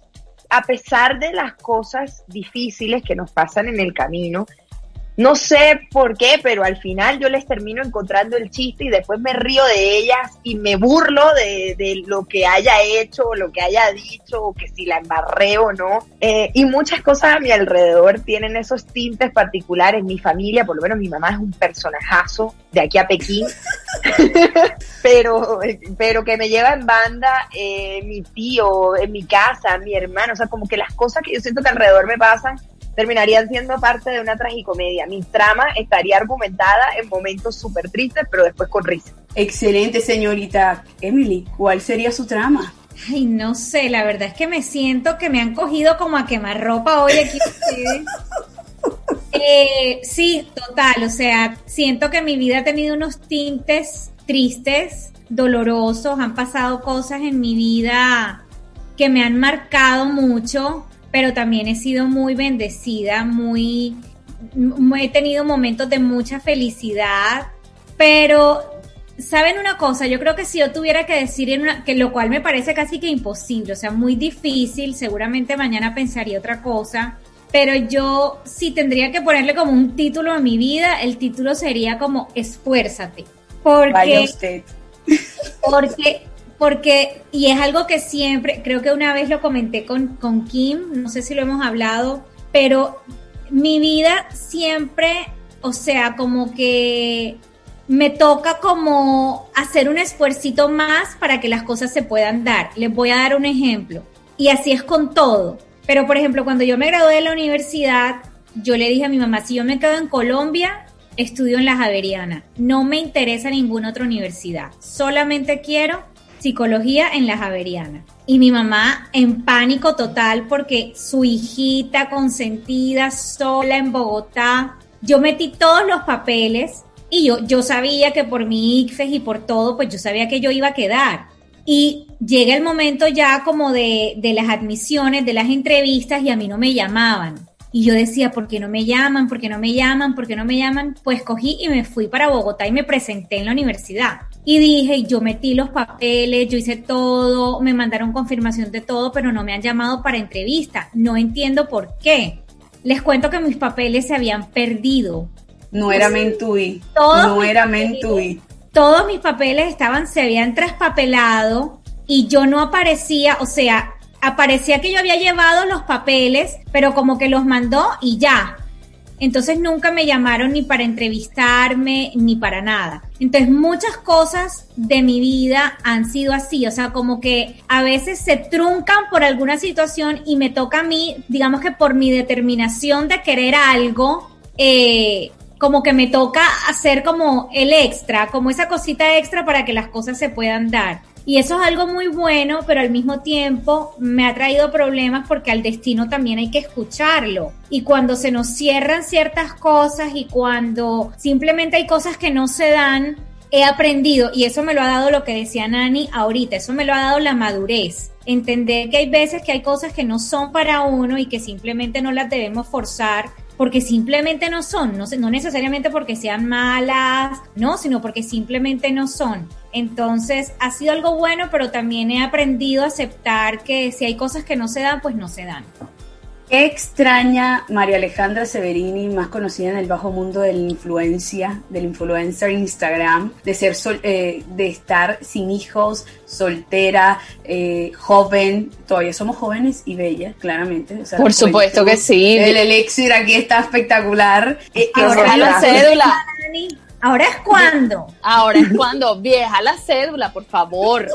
a pesar de las cosas difíciles que nos pasan en el camino, no sé por qué, pero al final yo les termino encontrando el chiste y después me río de ellas y me burlo de, lo que haya hecho o lo que haya dicho o que si la embarré o no. Eh, y muchas cosas a mi alrededor tienen esos tintes particulares. Mi familia, por lo menos mi mamá es un personajazo de aquí a Pekín, pero, pero que me lleva en banda eh, mi tío, en mi casa, mi hermano, o sea, como que las cosas que yo siento que alrededor me pasan terminarían siendo parte de una tragicomedia. Mi trama estaría argumentada en momentos súper tristes, pero después con risa. Excelente, señorita Emily. ¿Cuál sería su trama? Ay, no sé, la verdad es que me siento que me han cogido como a quemar ropa hoy aquí eh, sí, total, o sea, siento que mi vida ha tenido unos tintes tristes, dolorosos, han pasado cosas en mi vida que me han marcado mucho, pero también he sido muy bendecida, muy, he tenido momentos de mucha felicidad, pero ¿saben una cosa? Yo creo que si yo tuviera que decir, en una, que lo cual me parece casi que imposible, o sea, muy difícil, seguramente mañana pensaría otra cosa, pero yo si tendría que ponerle como un título a mi vida, el título sería como Esfuérzate. Porque, Vaya usted. porque porque, y es algo que siempre, creo que una vez lo comenté con, con Kim, no sé si lo hemos hablado, pero mi vida siempre, o sea, como que me toca como hacer un esfuercito más para que las cosas se puedan dar. Les voy a dar un ejemplo. Y así es con todo. Pero, por ejemplo, cuando yo me gradué de la universidad, yo le dije a mi mamá, si yo me quedo en Colombia, estudio en la Javeriana. No me interesa ninguna otra universidad. Solamente quiero psicología en la Javeriana. Y mi mamá en pánico total porque su hijita consentida sola en Bogotá, yo metí todos los papeles y yo, yo sabía que por mi ICFES y por todo, pues yo sabía que yo iba a quedar. Y llega el momento ya como de, de las admisiones, de las entrevistas y a mí no me llamaban. Y yo decía, ¿por qué no me llaman? ¿Por qué no me llaman? ¿Por qué no me llaman? Pues cogí y me fui para Bogotá y me presenté en la universidad. Y dije, yo metí los papeles, yo hice todo, me mandaron confirmación de todo, pero no me han llamado para entrevista. No entiendo por qué. Les cuento que mis papeles se habían perdido. No era Mentui. No era Mentui. Todos mis papeles estaban, se habían traspapelado y yo no aparecía, o sea, aparecía que yo había llevado los papeles, pero como que los mandó y ya. Entonces nunca me llamaron ni para entrevistarme ni para nada. Entonces muchas cosas de mi vida han sido así, o sea, como que a veces se truncan por alguna situación y me toca a mí, digamos que por mi determinación de querer algo, eh, como que me toca hacer como el extra, como esa cosita extra para que las cosas se puedan dar. Y eso es algo muy bueno, pero al mismo tiempo me ha traído problemas porque al destino también hay que escucharlo. Y cuando se nos cierran ciertas cosas y cuando simplemente hay cosas que no se dan, he aprendido, y eso me lo ha dado lo que decía Nani ahorita, eso me lo ha dado la madurez. Entender que hay veces que hay cosas que no son para uno y que simplemente no las debemos forzar porque simplemente no son, no, no necesariamente porque sean malas, no, sino porque simplemente no son. Entonces ha sido algo bueno, pero también he aprendido a aceptar que si hay cosas que no se dan, pues no se dan. ¿Qué extraña María Alejandra Severini, más conocida en el bajo mundo de la influencia, del influencer Instagram, de ser eh, de estar sin hijos, soltera, eh, joven? Todavía somos jóvenes y bellas, claramente. Por supuesto que sí. El elixir aquí está espectacular. Eh, ahora la cédula. Ahora es cuando. Ahora es cuando. Vieja la cédula, por favor.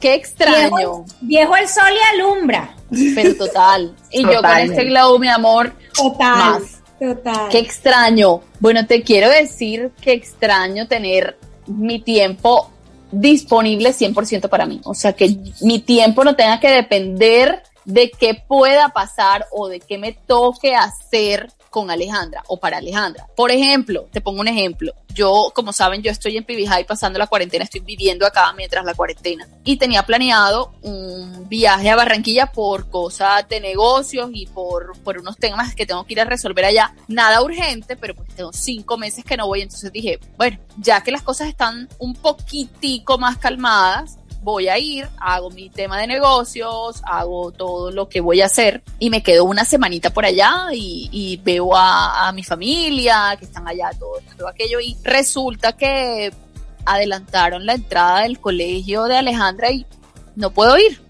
Qué extraño. Viejo, el sol y alumbra. Pero total. Y yo con este glow, mi amor. Total. Total. Qué extraño. Bueno, te quiero decir que extraño tener mi tiempo disponible 100% para mí. O sea, que mi tiempo no tenga que depender de qué pueda pasar o de qué me toque hacer con Alejandra o para Alejandra. Por ejemplo, te pongo un ejemplo. Yo, como saben, yo estoy en Pibijay pasando la cuarentena, estoy viviendo acá mientras la cuarentena y tenía planeado un viaje a Barranquilla por cosas de negocios y por, por unos temas que tengo que ir a resolver allá. Nada urgente, pero pues tengo cinco meses que no voy, entonces dije, bueno, ya que las cosas están un poquitico más calmadas, voy a ir, hago mi tema de negocios, hago todo lo que voy a hacer y me quedo una semanita por allá y, veo a, mi familia que están allá, todo, todo aquello y resulta que adelantaron la entrada del colegio de Alejandra y no puedo ir.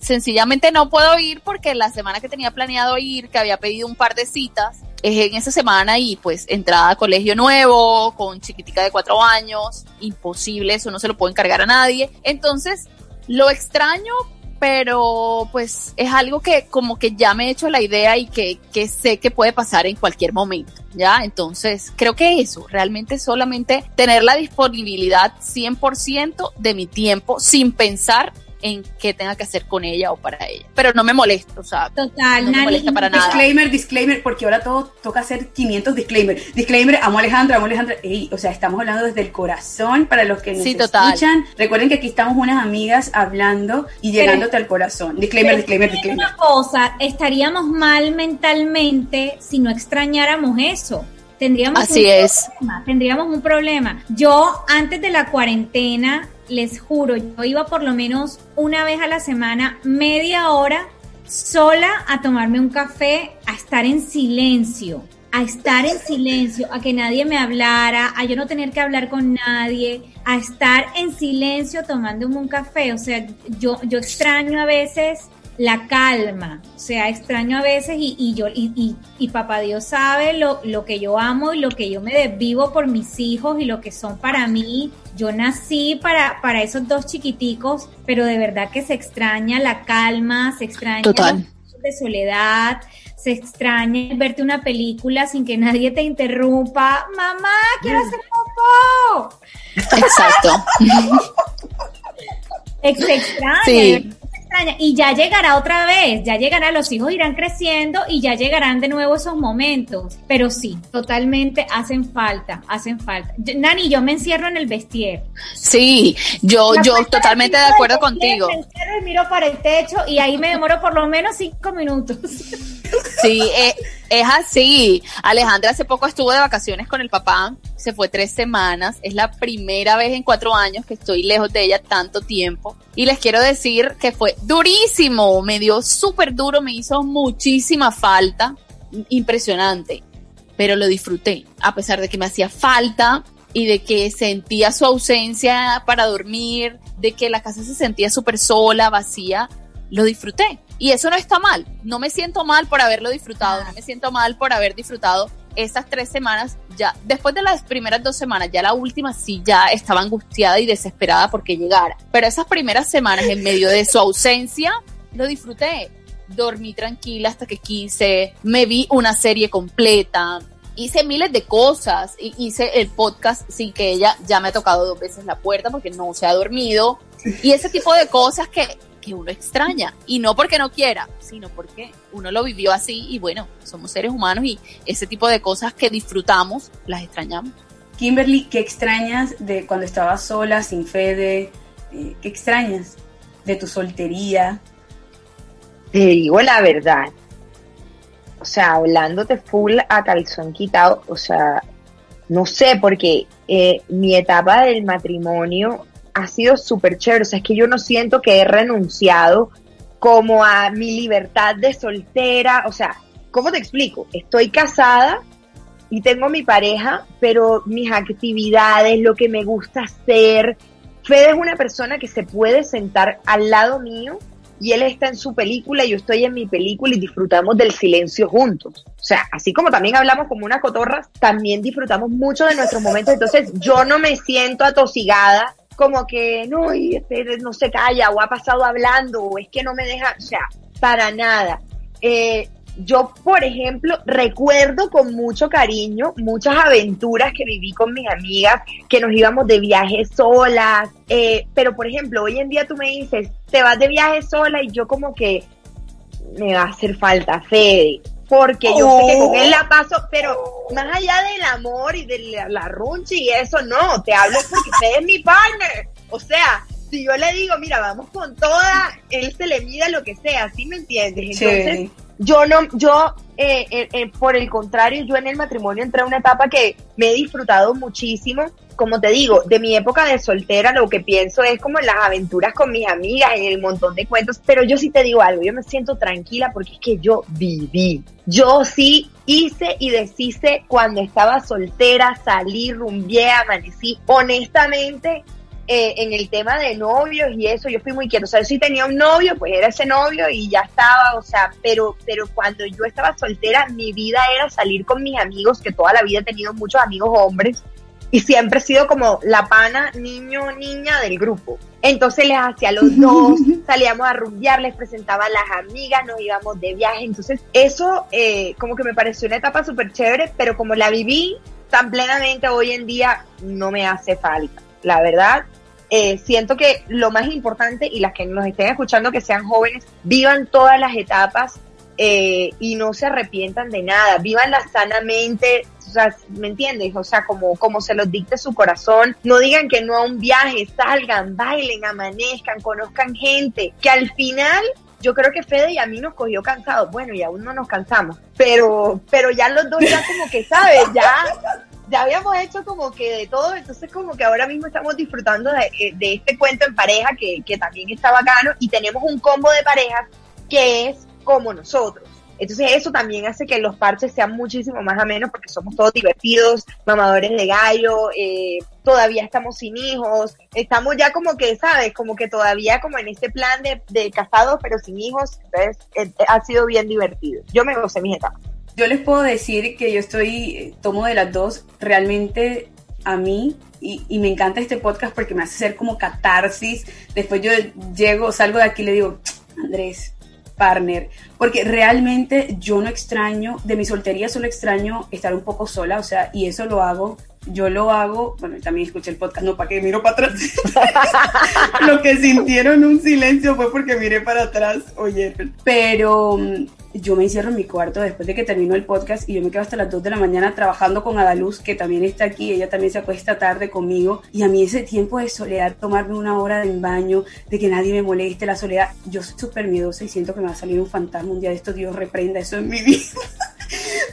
Sencillamente no puedo ir porque la semana que tenía planeado ir, que había pedido un par de citas, es en esa semana y pues entrada a colegio nuevo, con chiquitica de cuatro años, imposible, eso no se lo puedo encargar a nadie. Entonces, lo extraño, pero pues es algo que como que ya me he hecho la idea y que, que sé que puede pasar en cualquier momento, ¿ya? Entonces, creo que eso, realmente solamente tener la disponibilidad 100% de mi tiempo sin pensar en qué tenga que hacer con ella o para ella. Pero no me molesto, o sea, Total, no me molesta para nada. Disclaimer, disclaimer, porque ahora todo toca hacer 500 disclaimer. Disclaimer, amo a Alejandra, amo a Alejandra. Ey, o sea, estamos hablando desde el corazón para los que nos escuchan. Recuerden que aquí estamos unas amigas hablando y llegándote al corazón. Disclaimer, disclaimer, disclaimer. Una cosa, estaríamos mal mentalmente si no extrañáramos eso tendríamos Así es. tendríamos un problema. Yo antes de la cuarentena les juro, yo iba por lo menos una vez a la semana, media hora, sola a tomarme un café, a estar en silencio, a estar en silencio, a que nadie me hablara, a yo no tener que hablar con nadie, a estar en silencio tomándome un café. O sea, yo, yo extraño a veces la calma, o sea, extraño a veces y, y yo y, y, y, papá Dios sabe lo, lo que yo amo y lo que yo me desvivo por mis hijos y lo que son para mí. Yo nací para, para esos dos chiquiticos, pero de verdad que se extraña la calma, se extraña Total. de soledad, se extraña verte una película sin que nadie te interrumpa. Mamá, quiero hacer popó. Exacto. se extraña. Sí y ya llegará otra vez, ya llegará, los hijos irán creciendo y ya llegarán de nuevo esos momentos. Pero sí, totalmente hacen falta, hacen falta. Nani, yo me encierro en el vestier. Sí, yo, yo totalmente de acuerdo contigo. Me encierro y miro para el techo y ahí me demoro por lo menos cinco minutos. Sí, eh, es así. Alejandra hace poco estuvo de vacaciones con el papá, se fue tres semanas. Es la primera vez en cuatro años que estoy lejos de ella tanto tiempo. Y les quiero decir que fue durísimo, me dio súper duro, me hizo muchísima falta. Impresionante. Pero lo disfruté, a pesar de que me hacía falta y de que sentía su ausencia para dormir, de que la casa se sentía súper sola, vacía, lo disfruté y eso no está mal. No me siento mal por haberlo disfrutado, no me siento mal por haber disfrutado esas tres semanas. Ya, después de las primeras dos semanas, ya la última sí ya estaba angustiada y desesperada porque llegara. Pero esas primeras semanas, en medio de su ausencia, lo disfruté. Dormí tranquila hasta que quise, me vi una serie completa, hice miles de cosas, hice el podcast sin que ella ya me ha tocado dos veces la puerta porque no se ha dormido. Y ese tipo de cosas que que uno extraña. Y no porque no quiera, sino porque uno lo vivió así y bueno, somos seres humanos y ese tipo de cosas que disfrutamos, las extrañamos. Kimberly, ¿qué extrañas de cuando estabas sola, sin Fede? Eh, ¿Qué extrañas de tu soltería? Te digo la verdad. O sea, hablándote full a calzón quitado, o sea, no sé, porque eh, mi etapa del matrimonio ha sido súper chévere. O sea, es que yo no siento que he renunciado como a mi libertad de soltera. O sea, ¿cómo te explico? Estoy casada y tengo mi pareja, pero mis actividades, lo que me gusta hacer. Fede es una persona que se puede sentar al lado mío y él está en su película y yo estoy en mi película y disfrutamos del silencio juntos. O sea, así como también hablamos como una cotorra, también disfrutamos mucho de nuestros momentos. Entonces, yo no me siento atosigada como que no, y este no se calla, o ha pasado hablando, o es que no me deja, o sea, para nada. Eh, yo, por ejemplo, recuerdo con mucho cariño muchas aventuras que viví con mis amigas, que nos íbamos de viaje solas, eh, pero por ejemplo, hoy en día tú me dices, te vas de viaje sola y yo como que me va a hacer falta Fede, porque yo sé que con él la paso, pero más allá del amor y de la, la runchi y eso, no, te hablo porque Fede es mi partner. O sea, si yo le digo, mira, vamos con toda, él se le mide lo que sea, ¿sí me entiendes? Entonces, yo no, yo, eh, eh, eh, por el contrario, yo en el matrimonio entré a una etapa que me he disfrutado muchísimo. Como te digo, de mi época de soltera, lo que pienso es como en las aventuras con mis amigas, en el montón de cuentos. Pero yo sí te digo algo, yo me siento tranquila porque es que yo viví. Yo sí hice y deshice cuando estaba soltera, salí, rumbié, amanecí. Honestamente, eh, en el tema de novios y eso, yo fui muy quieta. O sea, si tenía un novio, pues era ese novio y ya estaba, o sea, pero, pero cuando yo estaba soltera, mi vida era salir con mis amigos, que toda la vida he tenido muchos amigos hombres, y siempre he sido como la pana niño niña del grupo. Entonces les hacía los dos, salíamos a rumbear, les presentaba a las amigas, nos íbamos de viaje. Entonces eso eh, como que me pareció una etapa súper chévere, pero como la viví tan plenamente hoy en día, no me hace falta. La verdad, eh, siento que lo más importante y las que nos estén escuchando que sean jóvenes, vivan todas las etapas eh, y no se arrepientan de nada, vivanlas sanamente, o sea, ¿me entiendes? O sea, como, como se los dicte su corazón, no digan que no a un viaje, salgan, bailen, amanezcan, conozcan gente, que al final yo creo que Fede y a mí nos cogió cansados, bueno, y aún no nos cansamos, pero, pero ya los dos ya como que, ¿sabes? Ya ya habíamos hecho como que de todo, entonces como que ahora mismo estamos disfrutando de, eh, este cuento en pareja que, que también está bacano y tenemos un combo de parejas que es como nosotros. Entonces eso también hace que los parches sean muchísimo más amenos porque somos todos divertidos, mamadores de gallo, eh, todavía estamos sin hijos, estamos ya como que, ¿sabes? Como que todavía como en este plan de, de casados pero sin hijos, entonces eh, ha sido bien divertido. Yo me gocé mis etapas. Yo les puedo decir que yo estoy, tomo de las dos, realmente a mí, y, me encanta este podcast porque me hace ser como catarsis. Después yo llego, salgo de aquí y le digo, Andrés, partner, porque realmente yo no extraño, de mi soltería solo extraño estar un poco sola, o sea, y eso lo hago, yo lo hago, bueno, también escuché el podcast, no para que miro para atrás. lo que sintieron un silencio fue porque miré para atrás, oye, pero mm, yo me encierro en mi cuarto después de que terminó el podcast y yo me quedo hasta las 2 de la mañana trabajando con Adaluz, que también está aquí, ella también se acuesta tarde conmigo. Y a mí ese tiempo de soledad, tomarme una hora en baño, de que nadie me moleste, la soledad, yo soy súper miedosa y siento que me va a salir un fantasma un día de esto, Dios reprenda eso en mi vida.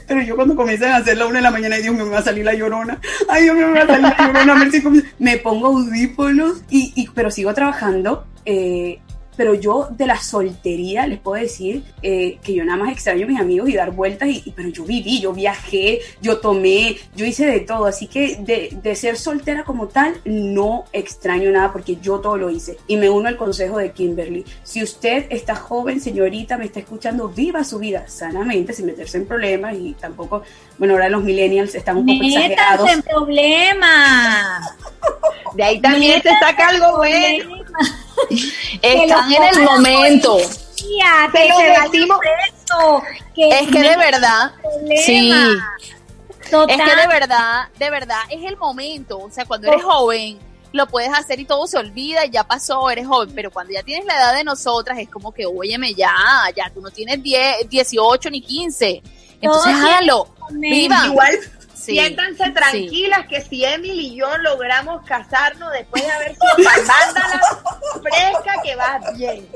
Pero yo cuando comienzan a hacer la una de la mañana, y Dios me va a salir la llorona. Ay, Dios me va a salir la llorona. A ver si me pongo audífonos, y, y, pero sigo trabajando. Eh, pero yo de la soltería les puedo decir eh, que yo nada más extraño a mis amigos y dar vueltas, y, pero yo viví, yo viajé, yo tomé, yo hice de todo, así que de, de, ser soltera como tal no extraño nada porque yo todo lo hice y me uno al consejo de Kimberly. Si usted está joven, señorita, me está escuchando, viva su vida sanamente, sin meterse en problemas y tampoco, bueno, ahora los millennials están un poco exagerados. en problemas. De ahí también se saca algo bueno. Están en el momento. Que lo decimos. es que de verdad, sí. Es que de verdad, de verdad, es el momento. O sea, cuando eres joven, lo puedes hacer y todo se olvida y ya pasó, eres joven. Pero cuando ya tienes la edad de nosotras, es como que, óyeme, ya, ya tú no tienes 10, 18 ni 15. Entonces hágalo. Viva. Igual, Siéntanse tranquilas que si Emily y yo logramos casarnos después de haber sido mandándola fresca, que va bien.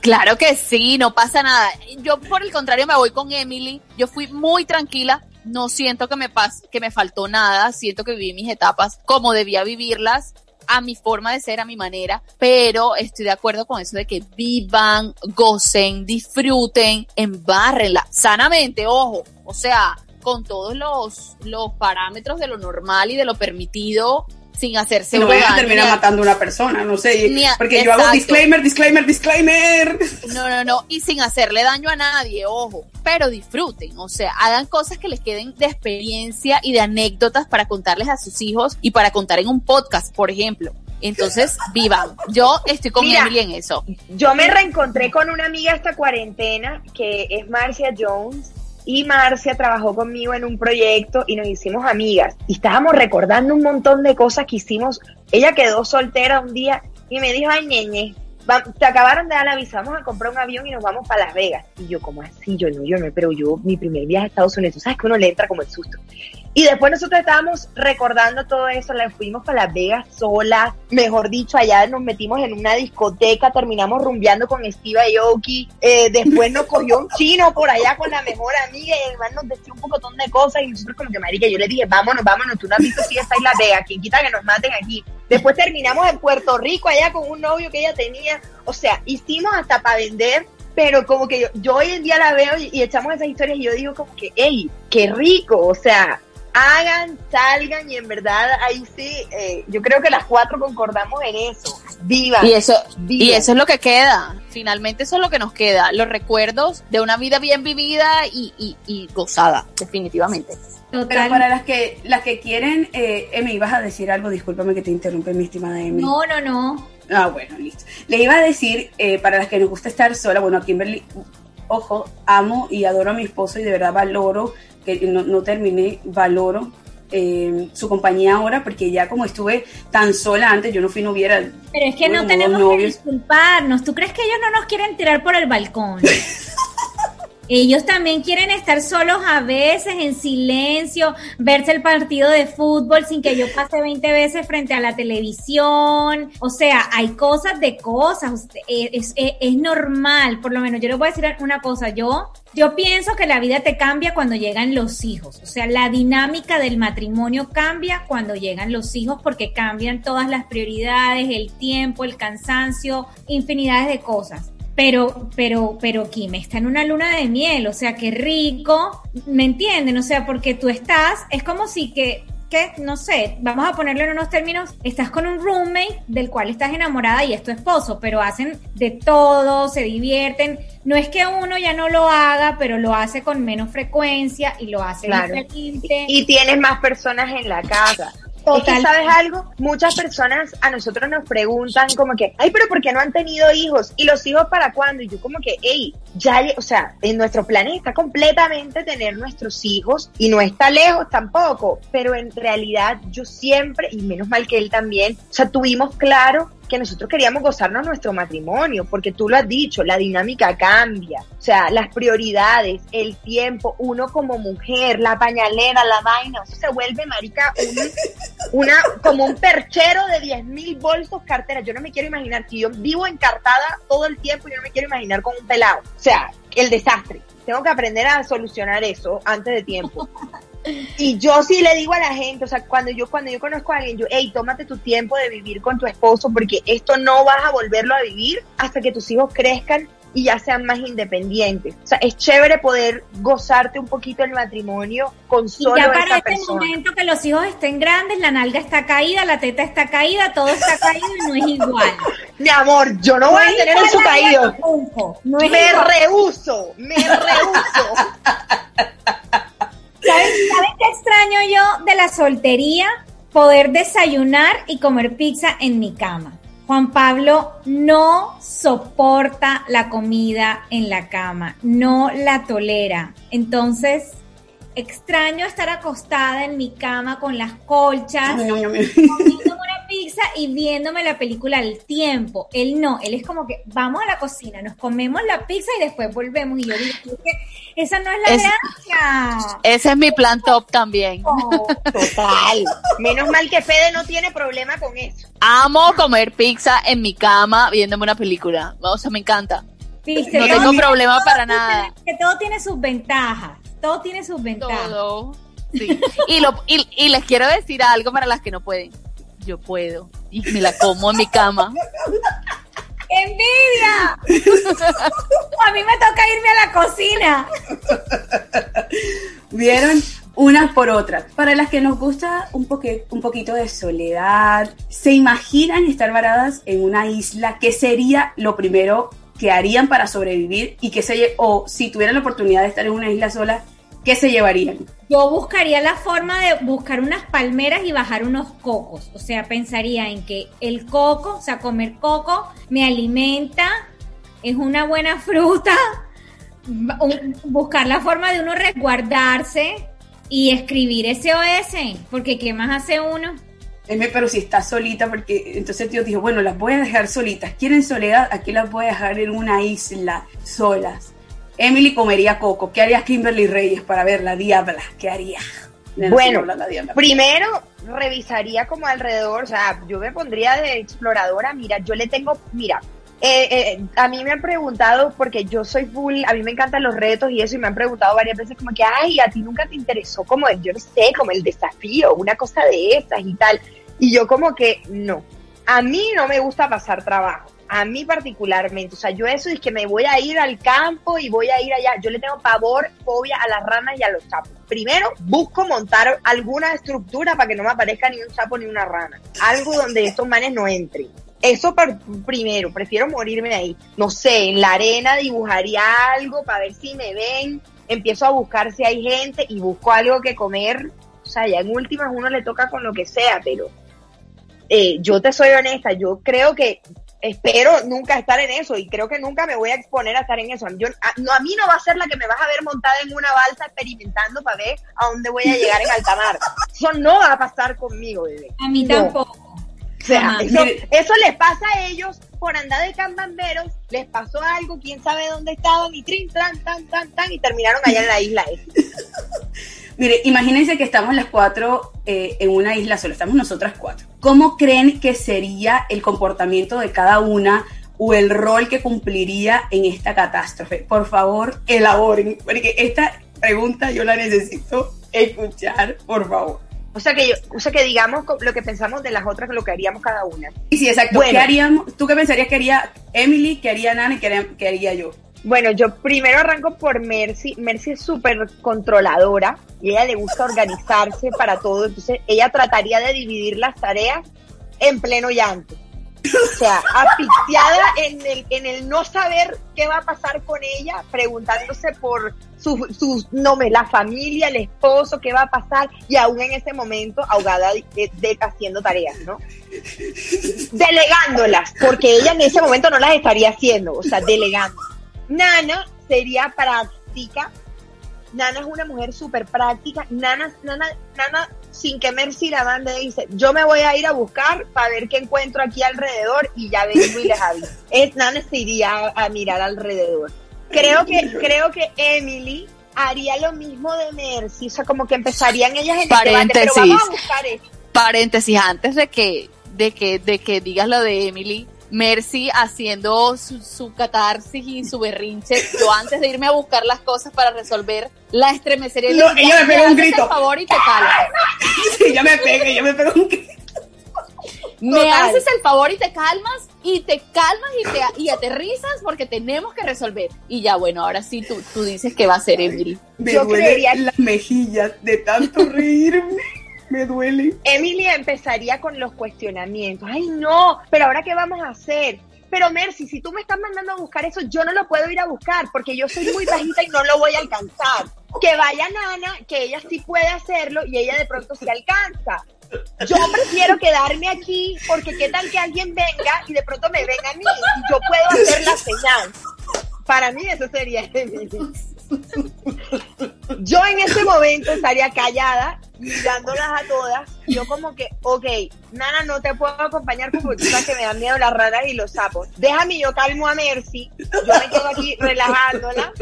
Claro que sí, no pasa nada. Yo por el contrario me voy con Emily. Yo fui muy tranquila. No siento que me pas que me faltó nada. Siento que viví mis etapas como debía vivirlas a mi forma de ser, a mi manera, pero estoy de acuerdo con eso de que vivan, gocen, disfruten, embárrenla sanamente, ojo, o sea, con todos los, los parámetros de lo normal y de lo permitido sin hacerse no vayan a terminar matando a una persona, no sé, porque yo hago disclaimer, disclaimer, disclaimer. No, no, no, y sin hacerle daño a nadie, ojo, pero disfruten, o sea, hagan cosas que les queden de experiencia y de anécdotas para contarles a sus hijos y para contar en un podcast, por ejemplo. Entonces, vivan. Yo estoy con Emily en eso. Yo me reencontré con una amiga esta cuarentena que es Marcia Jones y Marcia trabajó conmigo en un proyecto y nos hicimos amigas y estábamos recordando un montón de cosas que hicimos. Ella quedó soltera un día y me dijo, ay, ñeñe, te acabaron de dar la visa, vamos a comprar un avión y nos vamos para Las Vegas. Y yo, como así? Yo no, yo no, pero yo, mi primer viaje a Estados Unidos, ¿sabes que uno le entra como el susto? Y después nosotros estábamos recordando todo eso, la fuimos para Las Vegas solas, mejor dicho, allá nos metimos en una discoteca, terminamos rumbeando con Steve Aoki, eh, después nos cogió un chino por allá con la mejor amiga y el man nos decía un pocotón de cosas y nosotros como que, marica, yo le dije, vámonos, vámonos, tú no has visto si está en Las Vegas, quien quita que nos maten aquí. Después terminamos en Puerto Rico allá con un novio que ella tenía, o sea, hicimos hasta para vender pero como que yo, hoy en día la veo y, y, echamos esas historias y yo digo como que, hey, qué rico, o sea, hagan, salgan y en verdad ahí sí, eh, yo creo que las cuatro concordamos en eso. Viva. Y eso, y eso es lo que queda. Finalmente eso es lo que nos queda. Los recuerdos de una vida bien vivida y, y, y gozada, definitivamente. Total. Pero para las que las que quieren, eh, Emi, ibas a decir algo, discúlpame que te interrumpe, mi estimada Emi. No, no, no. Ah, bueno, listo. Le iba a decir, eh, para las que nos gusta estar sola, bueno, Kimberly, ojo, amo y adoro a mi esposo y de verdad valoro que no, no terminé, valoro eh, su compañía ahora porque ya como estuve tan sola antes, yo no fui noviera. Pero es que no tenemos que disculparnos. ¿Tú crees que ellos no nos quieren tirar por el balcón? Ellos también quieren estar solos a veces, en silencio, verse el partido de fútbol sin que yo pase 20 veces frente a la televisión. O sea, hay cosas de cosas. Es, es, es normal, por lo menos. Yo les voy a decir una cosa. Yo yo pienso que la vida te cambia cuando llegan los hijos, o sea, la dinámica del matrimonio cambia cuando llegan los hijos porque cambian todas las prioridades, el tiempo, el cansancio, infinidades de cosas. Pero, pero, pero Kim está en una luna de miel, o sea, qué rico, ¿me entienden? O sea, porque tú estás, es como si que que, no sé, vamos a ponerlo en unos términos, estás con un roommate del cual estás enamorada y es tu esposo, pero hacen de todo, se divierten. No es que uno ya no lo haga, pero lo hace con menos frecuencia y lo hace claro. diferente. Y, y tienes más personas en la casa. Es que, ¿sabes algo? Muchas personas a nosotros nos preguntan como que, ay, pero ¿por qué no han tenido hijos? ¿Y los hijos para cuándo? Y yo como que, hey, ya, o sea, en nuestro plan está completamente tener nuestros hijos y no está lejos tampoco, pero en realidad yo siempre, y menos mal que él también, o sea, tuvimos claro que nosotros queríamos gozarnos nuestro matrimonio, porque tú lo has dicho, la dinámica cambia, o sea, las prioridades, el tiempo, uno como mujer, la pañalera, la vaina, eso se vuelve, marica, un, una, como un perchero de 10 mil bolsos carteras. Yo no me quiero imaginar, si yo vivo encartada todo el tiempo, yo no me quiero imaginar con un pelado. O sea, el desastre. Tengo que aprender a solucionar eso antes de tiempo. Y yo sí le digo a la gente, o sea, cuando yo, cuando yo conozco a alguien, yo, hey, tómate tu tiempo de vivir con tu esposo, porque esto no vas a volverlo a vivir hasta que tus hijos crezcan y ya sean más independientes. O sea, es chévere poder gozarte un poquito el matrimonio con solo y ya para esa este persona. momento que los hijos estén grandes, la nalga está caída, la teta está caída, todo está caído y no es igual. Mi amor, yo no, voy a tener eso caído. No me igual. rehuso, me rehuso. ¿Sabes, ¿Sabes qué extraño yo de la soltería? Poder desayunar y comer pizza en mi cama. Juan Pablo no soporta la comida en la cama, no la tolera. Entonces, extraño estar acostada en mi cama con las colchas, comiéndome una pizza y viéndome la película al tiempo. Él no, él es como que vamos a la cocina, nos comemos la pizza y después volvemos. Y yo digo, "Es que esa no es la Es- gracia. Ese es mi plan top también. Total. Menos mal que Fede no tiene problema con eso. Amo comer pizza en mi cama viéndome una película. O sea, me encanta. ¿Viste? No tengo problema para tiene- nada. Que todo tiene sus ventajas. Todo tiene sus ventajas. Todo. Sí. Y, lo, y, y les quiero decir algo para las que no pueden. Yo puedo. Y me la como en mi cama. ¡Envidia! a mí me toca irme a la cocina. Vieron unas por otras. Para las que nos gusta un, poque- un poquito de soledad, ¿se imaginan estar varadas en una isla? ¿Qué sería lo primero que harían para sobrevivir? Y qué se o si tuvieran la oportunidad de estar en una isla sola, ¿qué se llevarían? Yo buscaría la forma de buscar unas palmeras y bajar unos cocos. O sea, pensaría en que el coco, o sea, comer coco, me alimenta, es una buena fruta. buscar la forma de uno resguardarse y escribir SOS. Porque ¿qué más hace uno? Pero si estás solita, porque entonces tío dijo, bueno, las voy a dejar solitas. ¿Quieren soledad? Aquí las voy a dejar en una isla, solas. Emily comería coco. ¿Qué haría Kimberly Reyes para ver la diabla? ¿Qué haría? Bueno, primero revisaría como alrededor, o sea, yo me pondría de exploradora, mira, yo le tengo, mira, eh, eh, a mí me han preguntado, porque yo soy full, a mí me encantan los retos y eso, y me han preguntado varias veces como que, ay, a ti nunca te interesó como el, yo no sé, como el desafío, una cosa de estas y tal. Y yo como que, no, a mí no me gusta pasar trabajo a mí particularmente, o sea, yo eso es que me voy a ir al campo y voy a ir allá, yo le tengo pavor, fobia a las ranas y a los sapos. Primero, busco montar alguna estructura para que no me aparezca ni un sapo ni una rana, algo donde estos manes no entren. Eso primero, prefiero morirme ahí. No sé, en la arena dibujaría algo para ver si me ven, empiezo a buscar si hay gente y busco algo que comer. O sea, ya en últimas uno le toca con lo que sea, pero eh, yo te soy honesta, yo creo que espero nunca estar en eso y creo que nunca me voy a exponer a estar en eso. Yo, a, no, a mí no va a ser la que me vas a ver montada en una balsa experimentando para ver a dónde voy a llegar en alta mar. Eso no va a pasar conmigo, bebé. A mí tampoco. O sea, eso, les pasa a ellos por andar de cambamberos, les pasó algo, quién sabe dónde estaban y trin, tan, tan, tan, tan, y terminaron allá en la isla Mire, imagínense que estamos las cuatro eh, en una isla solo, estamos nosotras cuatro. ¿Cómo creen que sería el comportamiento de cada una o el rol que cumpliría en esta catástrofe? Por favor, elaboren, porque esta pregunta yo la necesito escuchar, por favor. O sea que, o sea que digamos lo que pensamos de las otras, lo que haríamos cada una. Sí, sí, exacto. ¿Qué haríamos? ¿Tú qué pensarías que haría Emily, que haría Nana y qué haría yo? Bueno, yo primero arranco por Mercy. Mercy es súper controladora y ella le gusta organizarse para todo. Entonces, ella trataría de dividir las tareas en pleno llanto. O sea, asfixiada en el, en el no saber qué va a pasar con ella, preguntándose por su, sus nombres, la familia, el esposo, qué va a pasar, y aún en ese momento ahogada de, haciendo tareas, ¿no? Delegándolas, porque ella en ese momento no las estaría haciendo, o sea, delegando. Nana sería práctica. Nana es una mujer súper práctica. Nana, Nana, Nana, sin que Mercy la mande, dice, yo me voy a ir a buscar para ver qué encuentro aquí alrededor y ya vengo y les aviso. Es, Nana se iría a, mirar alrededor. Creo que, creo que Emily haría lo mismo de Mercy, o sea, como que empezarían ellas en paréntesis, vamos a buscar Paréntesis, antes de que, de que, de que digas lo de Emily, Mercy haciendo su, catarsis y su berrinche. Yo antes de irme a buscar las cosas para resolver la estremecería. No, ella me pega un grito. Por favor y te. Sí, ella me pega, ella me pega un grito. Me haces el favor y te calmas y te calmas y, te, y aterrizas porque tenemos que resolver. Y ya, bueno, ahora sí tú, tú dices que va a ser Emily. Me Yo creería las mejillas de tanto reírme me duele. Emily empezaría con los cuestionamientos. Ay, no, pero ahora qué vamos a hacer? Pero Mercy, si tú me estás mandando a buscar eso, yo no lo puedo ir a buscar porque yo soy muy bajita y no lo voy a alcanzar. Que vaya Nana, que ella sí puede hacerlo y ella de pronto sí alcanza. Yo prefiero quedarme aquí porque qué tal que alguien venga y de pronto me venga a mí y yo puedo hacer la señal. Para mí eso sería Emily. Yo en ese momento estaría callada, mirándolas a todas. Yo como que, ok, Nana, no te puedo acompañar porque tú sabes que me dan miedo las raras y los sapos. Déjame, yo calmo a Mercy. Yo me quedo aquí relajándola.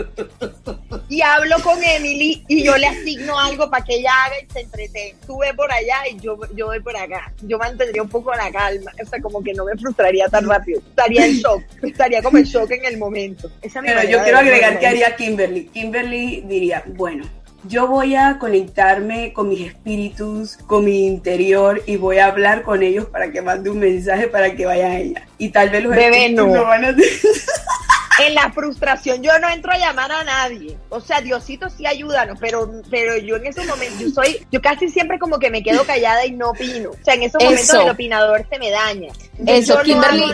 Y hablo con Emily y yo le asigno algo para que ella haga y se entretenga. Tú ve por allá y yo, yo voy por acá. Yo mantendría un poco la calma. O sea, como que no me frustraría tan rápido. Estaría en shock. Estaría como en shock en el momento. Pero yo quiero agregar que haría Kimberly. Kimberly diría, bueno, yo voy a conectarme con mis espíritus, con mi interior y voy a hablar con ellos para que mande un mensaje para que vayan a ella. Y tal vez los espíritus no. van a En la frustración yo no entro a llamar a nadie. O sea, Diosito sí ayúdanos, pero, pero yo en esos momentos, yo soy, yo casi siempre como que me quedo callada y no opino. O sea, en esos momentos el opinador se me daña. Eso, Kimberly.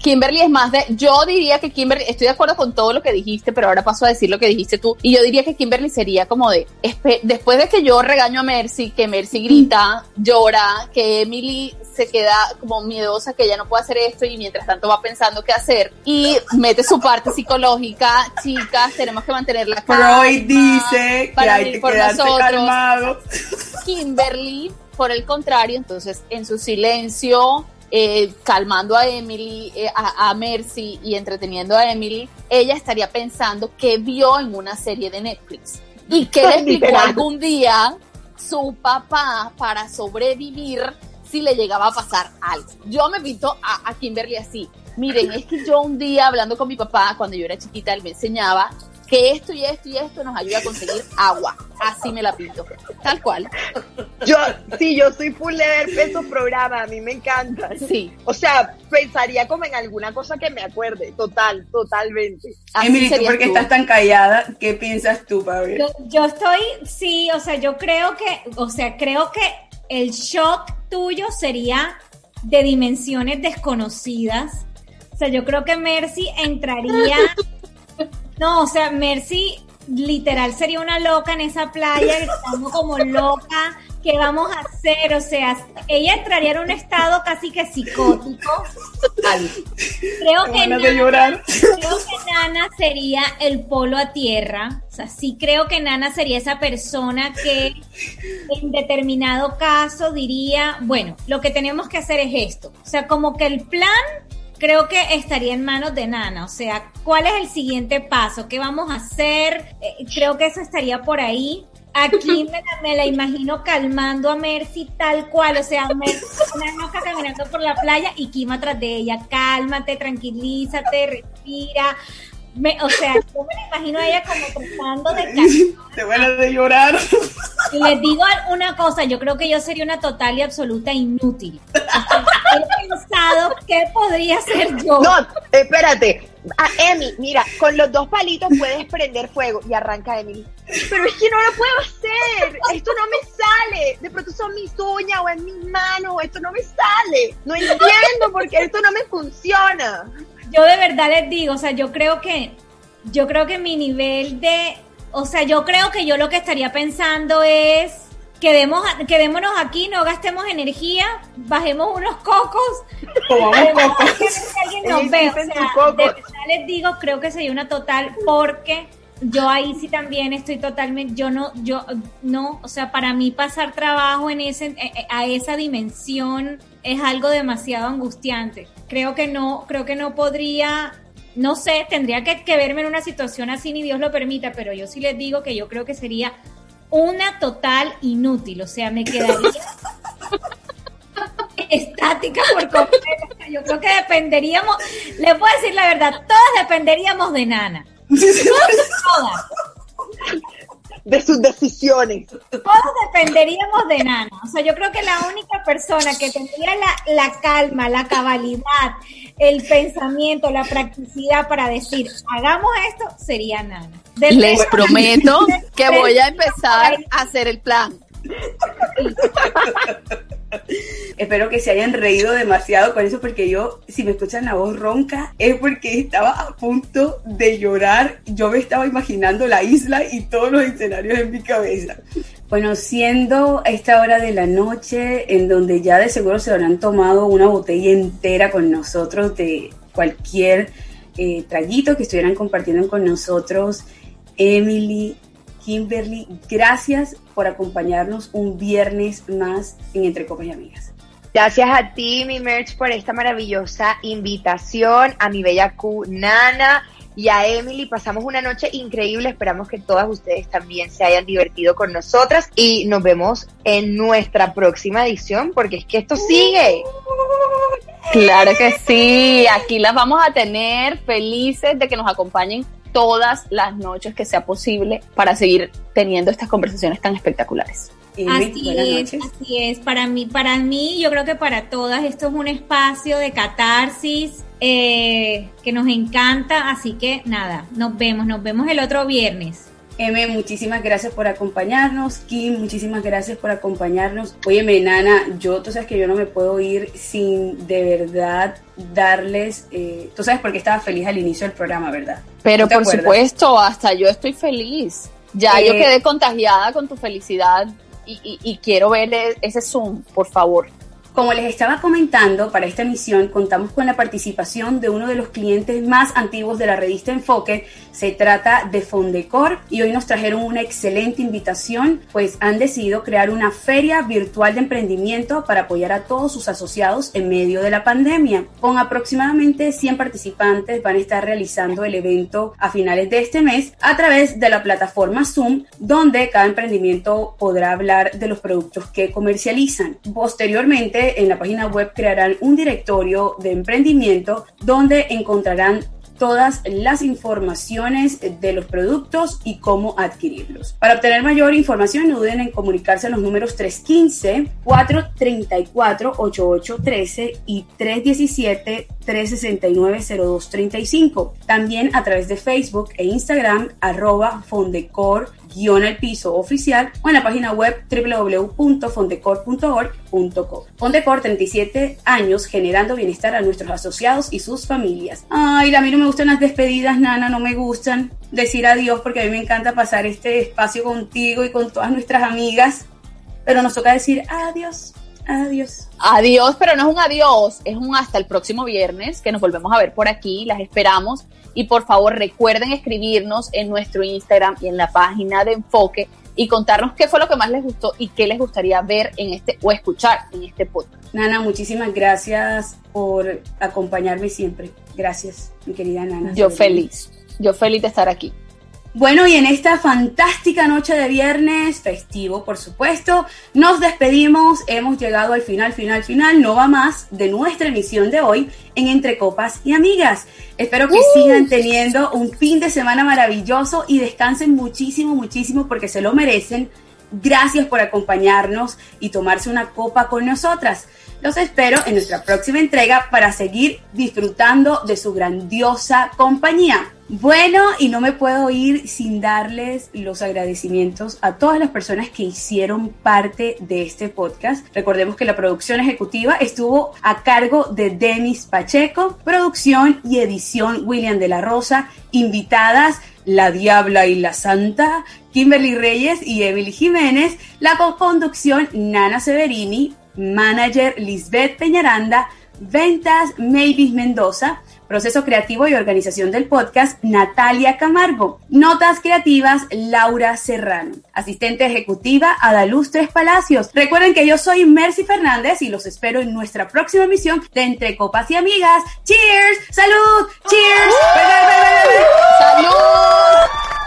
Kimberly es más de, yo diría que Kimberly, estoy de acuerdo con todo lo que dijiste, pero ahora paso a decir lo que dijiste tú, y yo diría que Kimberly sería como de, después de que yo regaño a Mercy, que Mercy grita, llora, que Emily se queda como miedosa, que ella no puede hacer esto, y mientras tanto va pensando qué hacer, y mete su parte psicológica, chicas, tenemos que mantener la calma. Freud dice que hay que quedarse calmado. Kimberly por el contrario, entonces en su silencio, eh, calmando a Emily, eh, a, a, Mercy y entreteniendo a Emily, ella estaría pensando que vio en una serie de Netflix y que le explicó algún día su papá para sobrevivir si le llegaba a pasar algo. Yo me pinto a, a Kimberly así. Miren, es que yo un día hablando con mi papá, cuando yo era chiquita, él me enseñaba que esto y esto y esto nos ayuda a conseguir agua. Así me la pinto. Tal cual. Yo, sí, yo soy full de ver esos programas, a mí me encanta. Sí. O sea, pensaría como en alguna cosa que me acuerde, total, totalmente. Así Emily, ¿tú por qué estás tan callada? ¿Qué piensas tú, Pablo? Yo, yo estoy, sí, o sea, yo creo que, o sea, creo que el shock tuyo sería de dimensiones desconocidas. O sea, yo creo que Mercy entraría no, o sea, Mercy literal sería una loca en esa playa, gritando como loca. ¿Qué vamos a hacer? O sea, ella entraría en un estado casi que psicótico. Creo que, Nana, creo que Nana sería el polo a tierra. O sea, sí creo que Nana sería esa persona que en determinado caso diría, bueno, lo que tenemos que hacer es esto. O sea, como que el plan creo que estaría en manos de Nana. O sea, ¿cuál es el siguiente paso? ¿Qué vamos a hacer? Eh, creo que eso estaría por ahí. Aquí me la, me la, imagino calmando a Mercy tal cual, o sea, Mercy una loca caminando por la playa y Kim atrás de ella, cálmate, tranquilízate, respira. Me, o sea, yo me la imagino a ella como tratando de calmar. Te van a de llorar. Y les digo una cosa, yo creo que yo sería una total y absoluta inútil. he pensado qué podría ser yo. No, espérate. Ah, Emi, mira, con los dos palitos puedes prender fuego y arranca Emily. Pero es que no lo puedo hacer. Esto no me sale. De pronto son mis uñas o en mis manos. Esto no me sale. No entiendo por qué esto no me funciona. Yo de verdad les digo, o sea, yo creo que, yo creo que mi nivel de, o sea, yo creo que yo lo que estaría pensando es quedemos, quedémonos aquí, no gastemos energía, bajemos unos cocos. cocos. Que alguien nos ve. O sea, de verdad les digo, creo que sería una total porque yo ahí sí también estoy totalmente, yo no, yo no, o sea, para mí pasar trabajo en ese, a esa dimensión es algo demasiado angustiante. Creo que no, creo que no podría no sé, tendría que, que, verme en una situación así, ni Dios lo permita, pero yo sí les digo que yo creo que sería una total inútil, o sea, me quedaría estática por completo. Yo creo que dependeríamos, le puedo decir la verdad, todas dependeríamos de Nana. Todas. De sus decisiones. Todos dependeríamos de Nana. O sea, yo creo que la única persona que tendría la, la calma, la cabalidad, el pensamiento, la practicidad para decir, hagamos esto, sería Nana. Les prometo que voy a empezar a hacer el plan. Espero que se hayan reído demasiado con eso porque yo, si me escuchan la voz ronca, es porque estaba a punto de llorar. Yo me estaba imaginando la isla y todos los escenarios en mi cabeza. Bueno, siendo esta hora de la noche en donde ya de seguro se habrán tomado una botella entera con nosotros de cualquier eh, traguito que estuvieran compartiendo con nosotros, Emily, Kimberly, gracias por acompañarnos un viernes más en Entre Copas y Amigas. Gracias a ti, mi Merch, por esta maravillosa invitación, a mi bella Q Nana y a Emily. Pasamos una noche increíble. Esperamos que todas ustedes también se hayan divertido con nosotras y nos vemos en nuestra próxima edición porque es que esto sigue. Claro que sí, aquí las vamos a tener felices de que nos acompañen todas las noches que sea posible para seguir teniendo estas conversaciones tan espectaculares. Así es, así es. Para mí, para mí, yo creo que para todas esto es un espacio de catarsis eh, que nos encanta. Así que nada, nos vemos, nos vemos el otro viernes. M, muchísimas gracias por acompañarnos. Kim, muchísimas gracias por acompañarnos. Oye, Nana, yo, tú sabes que yo no me puedo ir sin de verdad darles. Eh, tú sabes por qué estaba feliz al inicio del programa, ¿verdad? Pero por supuesto, hasta yo estoy feliz. Ya yo quedé contagiada con tu felicidad y, y, y quiero ver ese Zoom, por favor. Como les estaba comentando, para esta emisión contamos con la participación de uno de los clientes más antiguos de la revista Enfoque. Se trata de Fondecor y hoy nos trajeron una excelente invitación, pues han decidido crear una feria virtual de emprendimiento para apoyar a todos sus asociados en medio de la pandemia. Con aproximadamente 100 participantes van a estar realizando el evento a finales de este mes a través de la plataforma Zoom, donde cada emprendimiento podrá hablar de los productos que comercializan. Posteriormente, en la página web crearán un directorio de emprendimiento donde encontrarán todas las informaciones de los productos y cómo adquirirlos. Para obtener mayor información, no duden en comunicarse a los números 315-434-8813 y 317-369-0235. También a través de Facebook e Instagram, arroba Fondecor guion al piso oficial o en la página web www.fondecor.org.co. Fondecor, 37 años generando bienestar a nuestros asociados y sus familias. Ay, a mí no me gustan las despedidas, Nana, no me gustan decir adiós porque a mí me encanta pasar este espacio contigo y con todas nuestras amigas, pero nos toca decir adiós. Adiós. Adiós, pero no es un adiós, es un hasta el próximo viernes que nos volvemos a ver por aquí. Las esperamos y por favor recuerden escribirnos en nuestro Instagram y en la página de Enfoque y contarnos qué fue lo que más les gustó y qué les gustaría ver en este o escuchar en este podcast. Nana, muchísimas gracias por acompañarme siempre. Gracias, mi querida Nana. Yo feliz, yo feliz de estar aquí. Bueno, y en esta fantástica noche de viernes, festivo por supuesto, nos despedimos, hemos llegado al final, final, final, no va más de nuestra emisión de hoy en Entre Copas y Amigas. Espero que sigan teniendo un fin de semana maravilloso y descansen muchísimo, muchísimo porque se lo merecen. Gracias por acompañarnos y tomarse una copa con nosotras. Los espero en nuestra próxima entrega para seguir disfrutando de su grandiosa compañía. Bueno, y no me puedo ir sin darles los agradecimientos a todas las personas que hicieron parte de este podcast. Recordemos que la producción ejecutiva estuvo a cargo de Denis Pacheco, producción y edición William de la Rosa, invitadas la Diabla y la Santa, Kimberly Reyes y Emily Jiménez, la co-conducción Nana Severini, manager Lisbeth Peñaranda, ventas Mavis Mendoza, proceso creativo y organización del podcast Natalia Camargo, notas creativas Laura Serrano, asistente ejecutiva Adaluz Tres Palacios. Recuerden que yo soy Mercy Fernández y los espero en nuestra próxima emisión de Entre Copas y Amigas. Cheers, salud, cheers. Salud.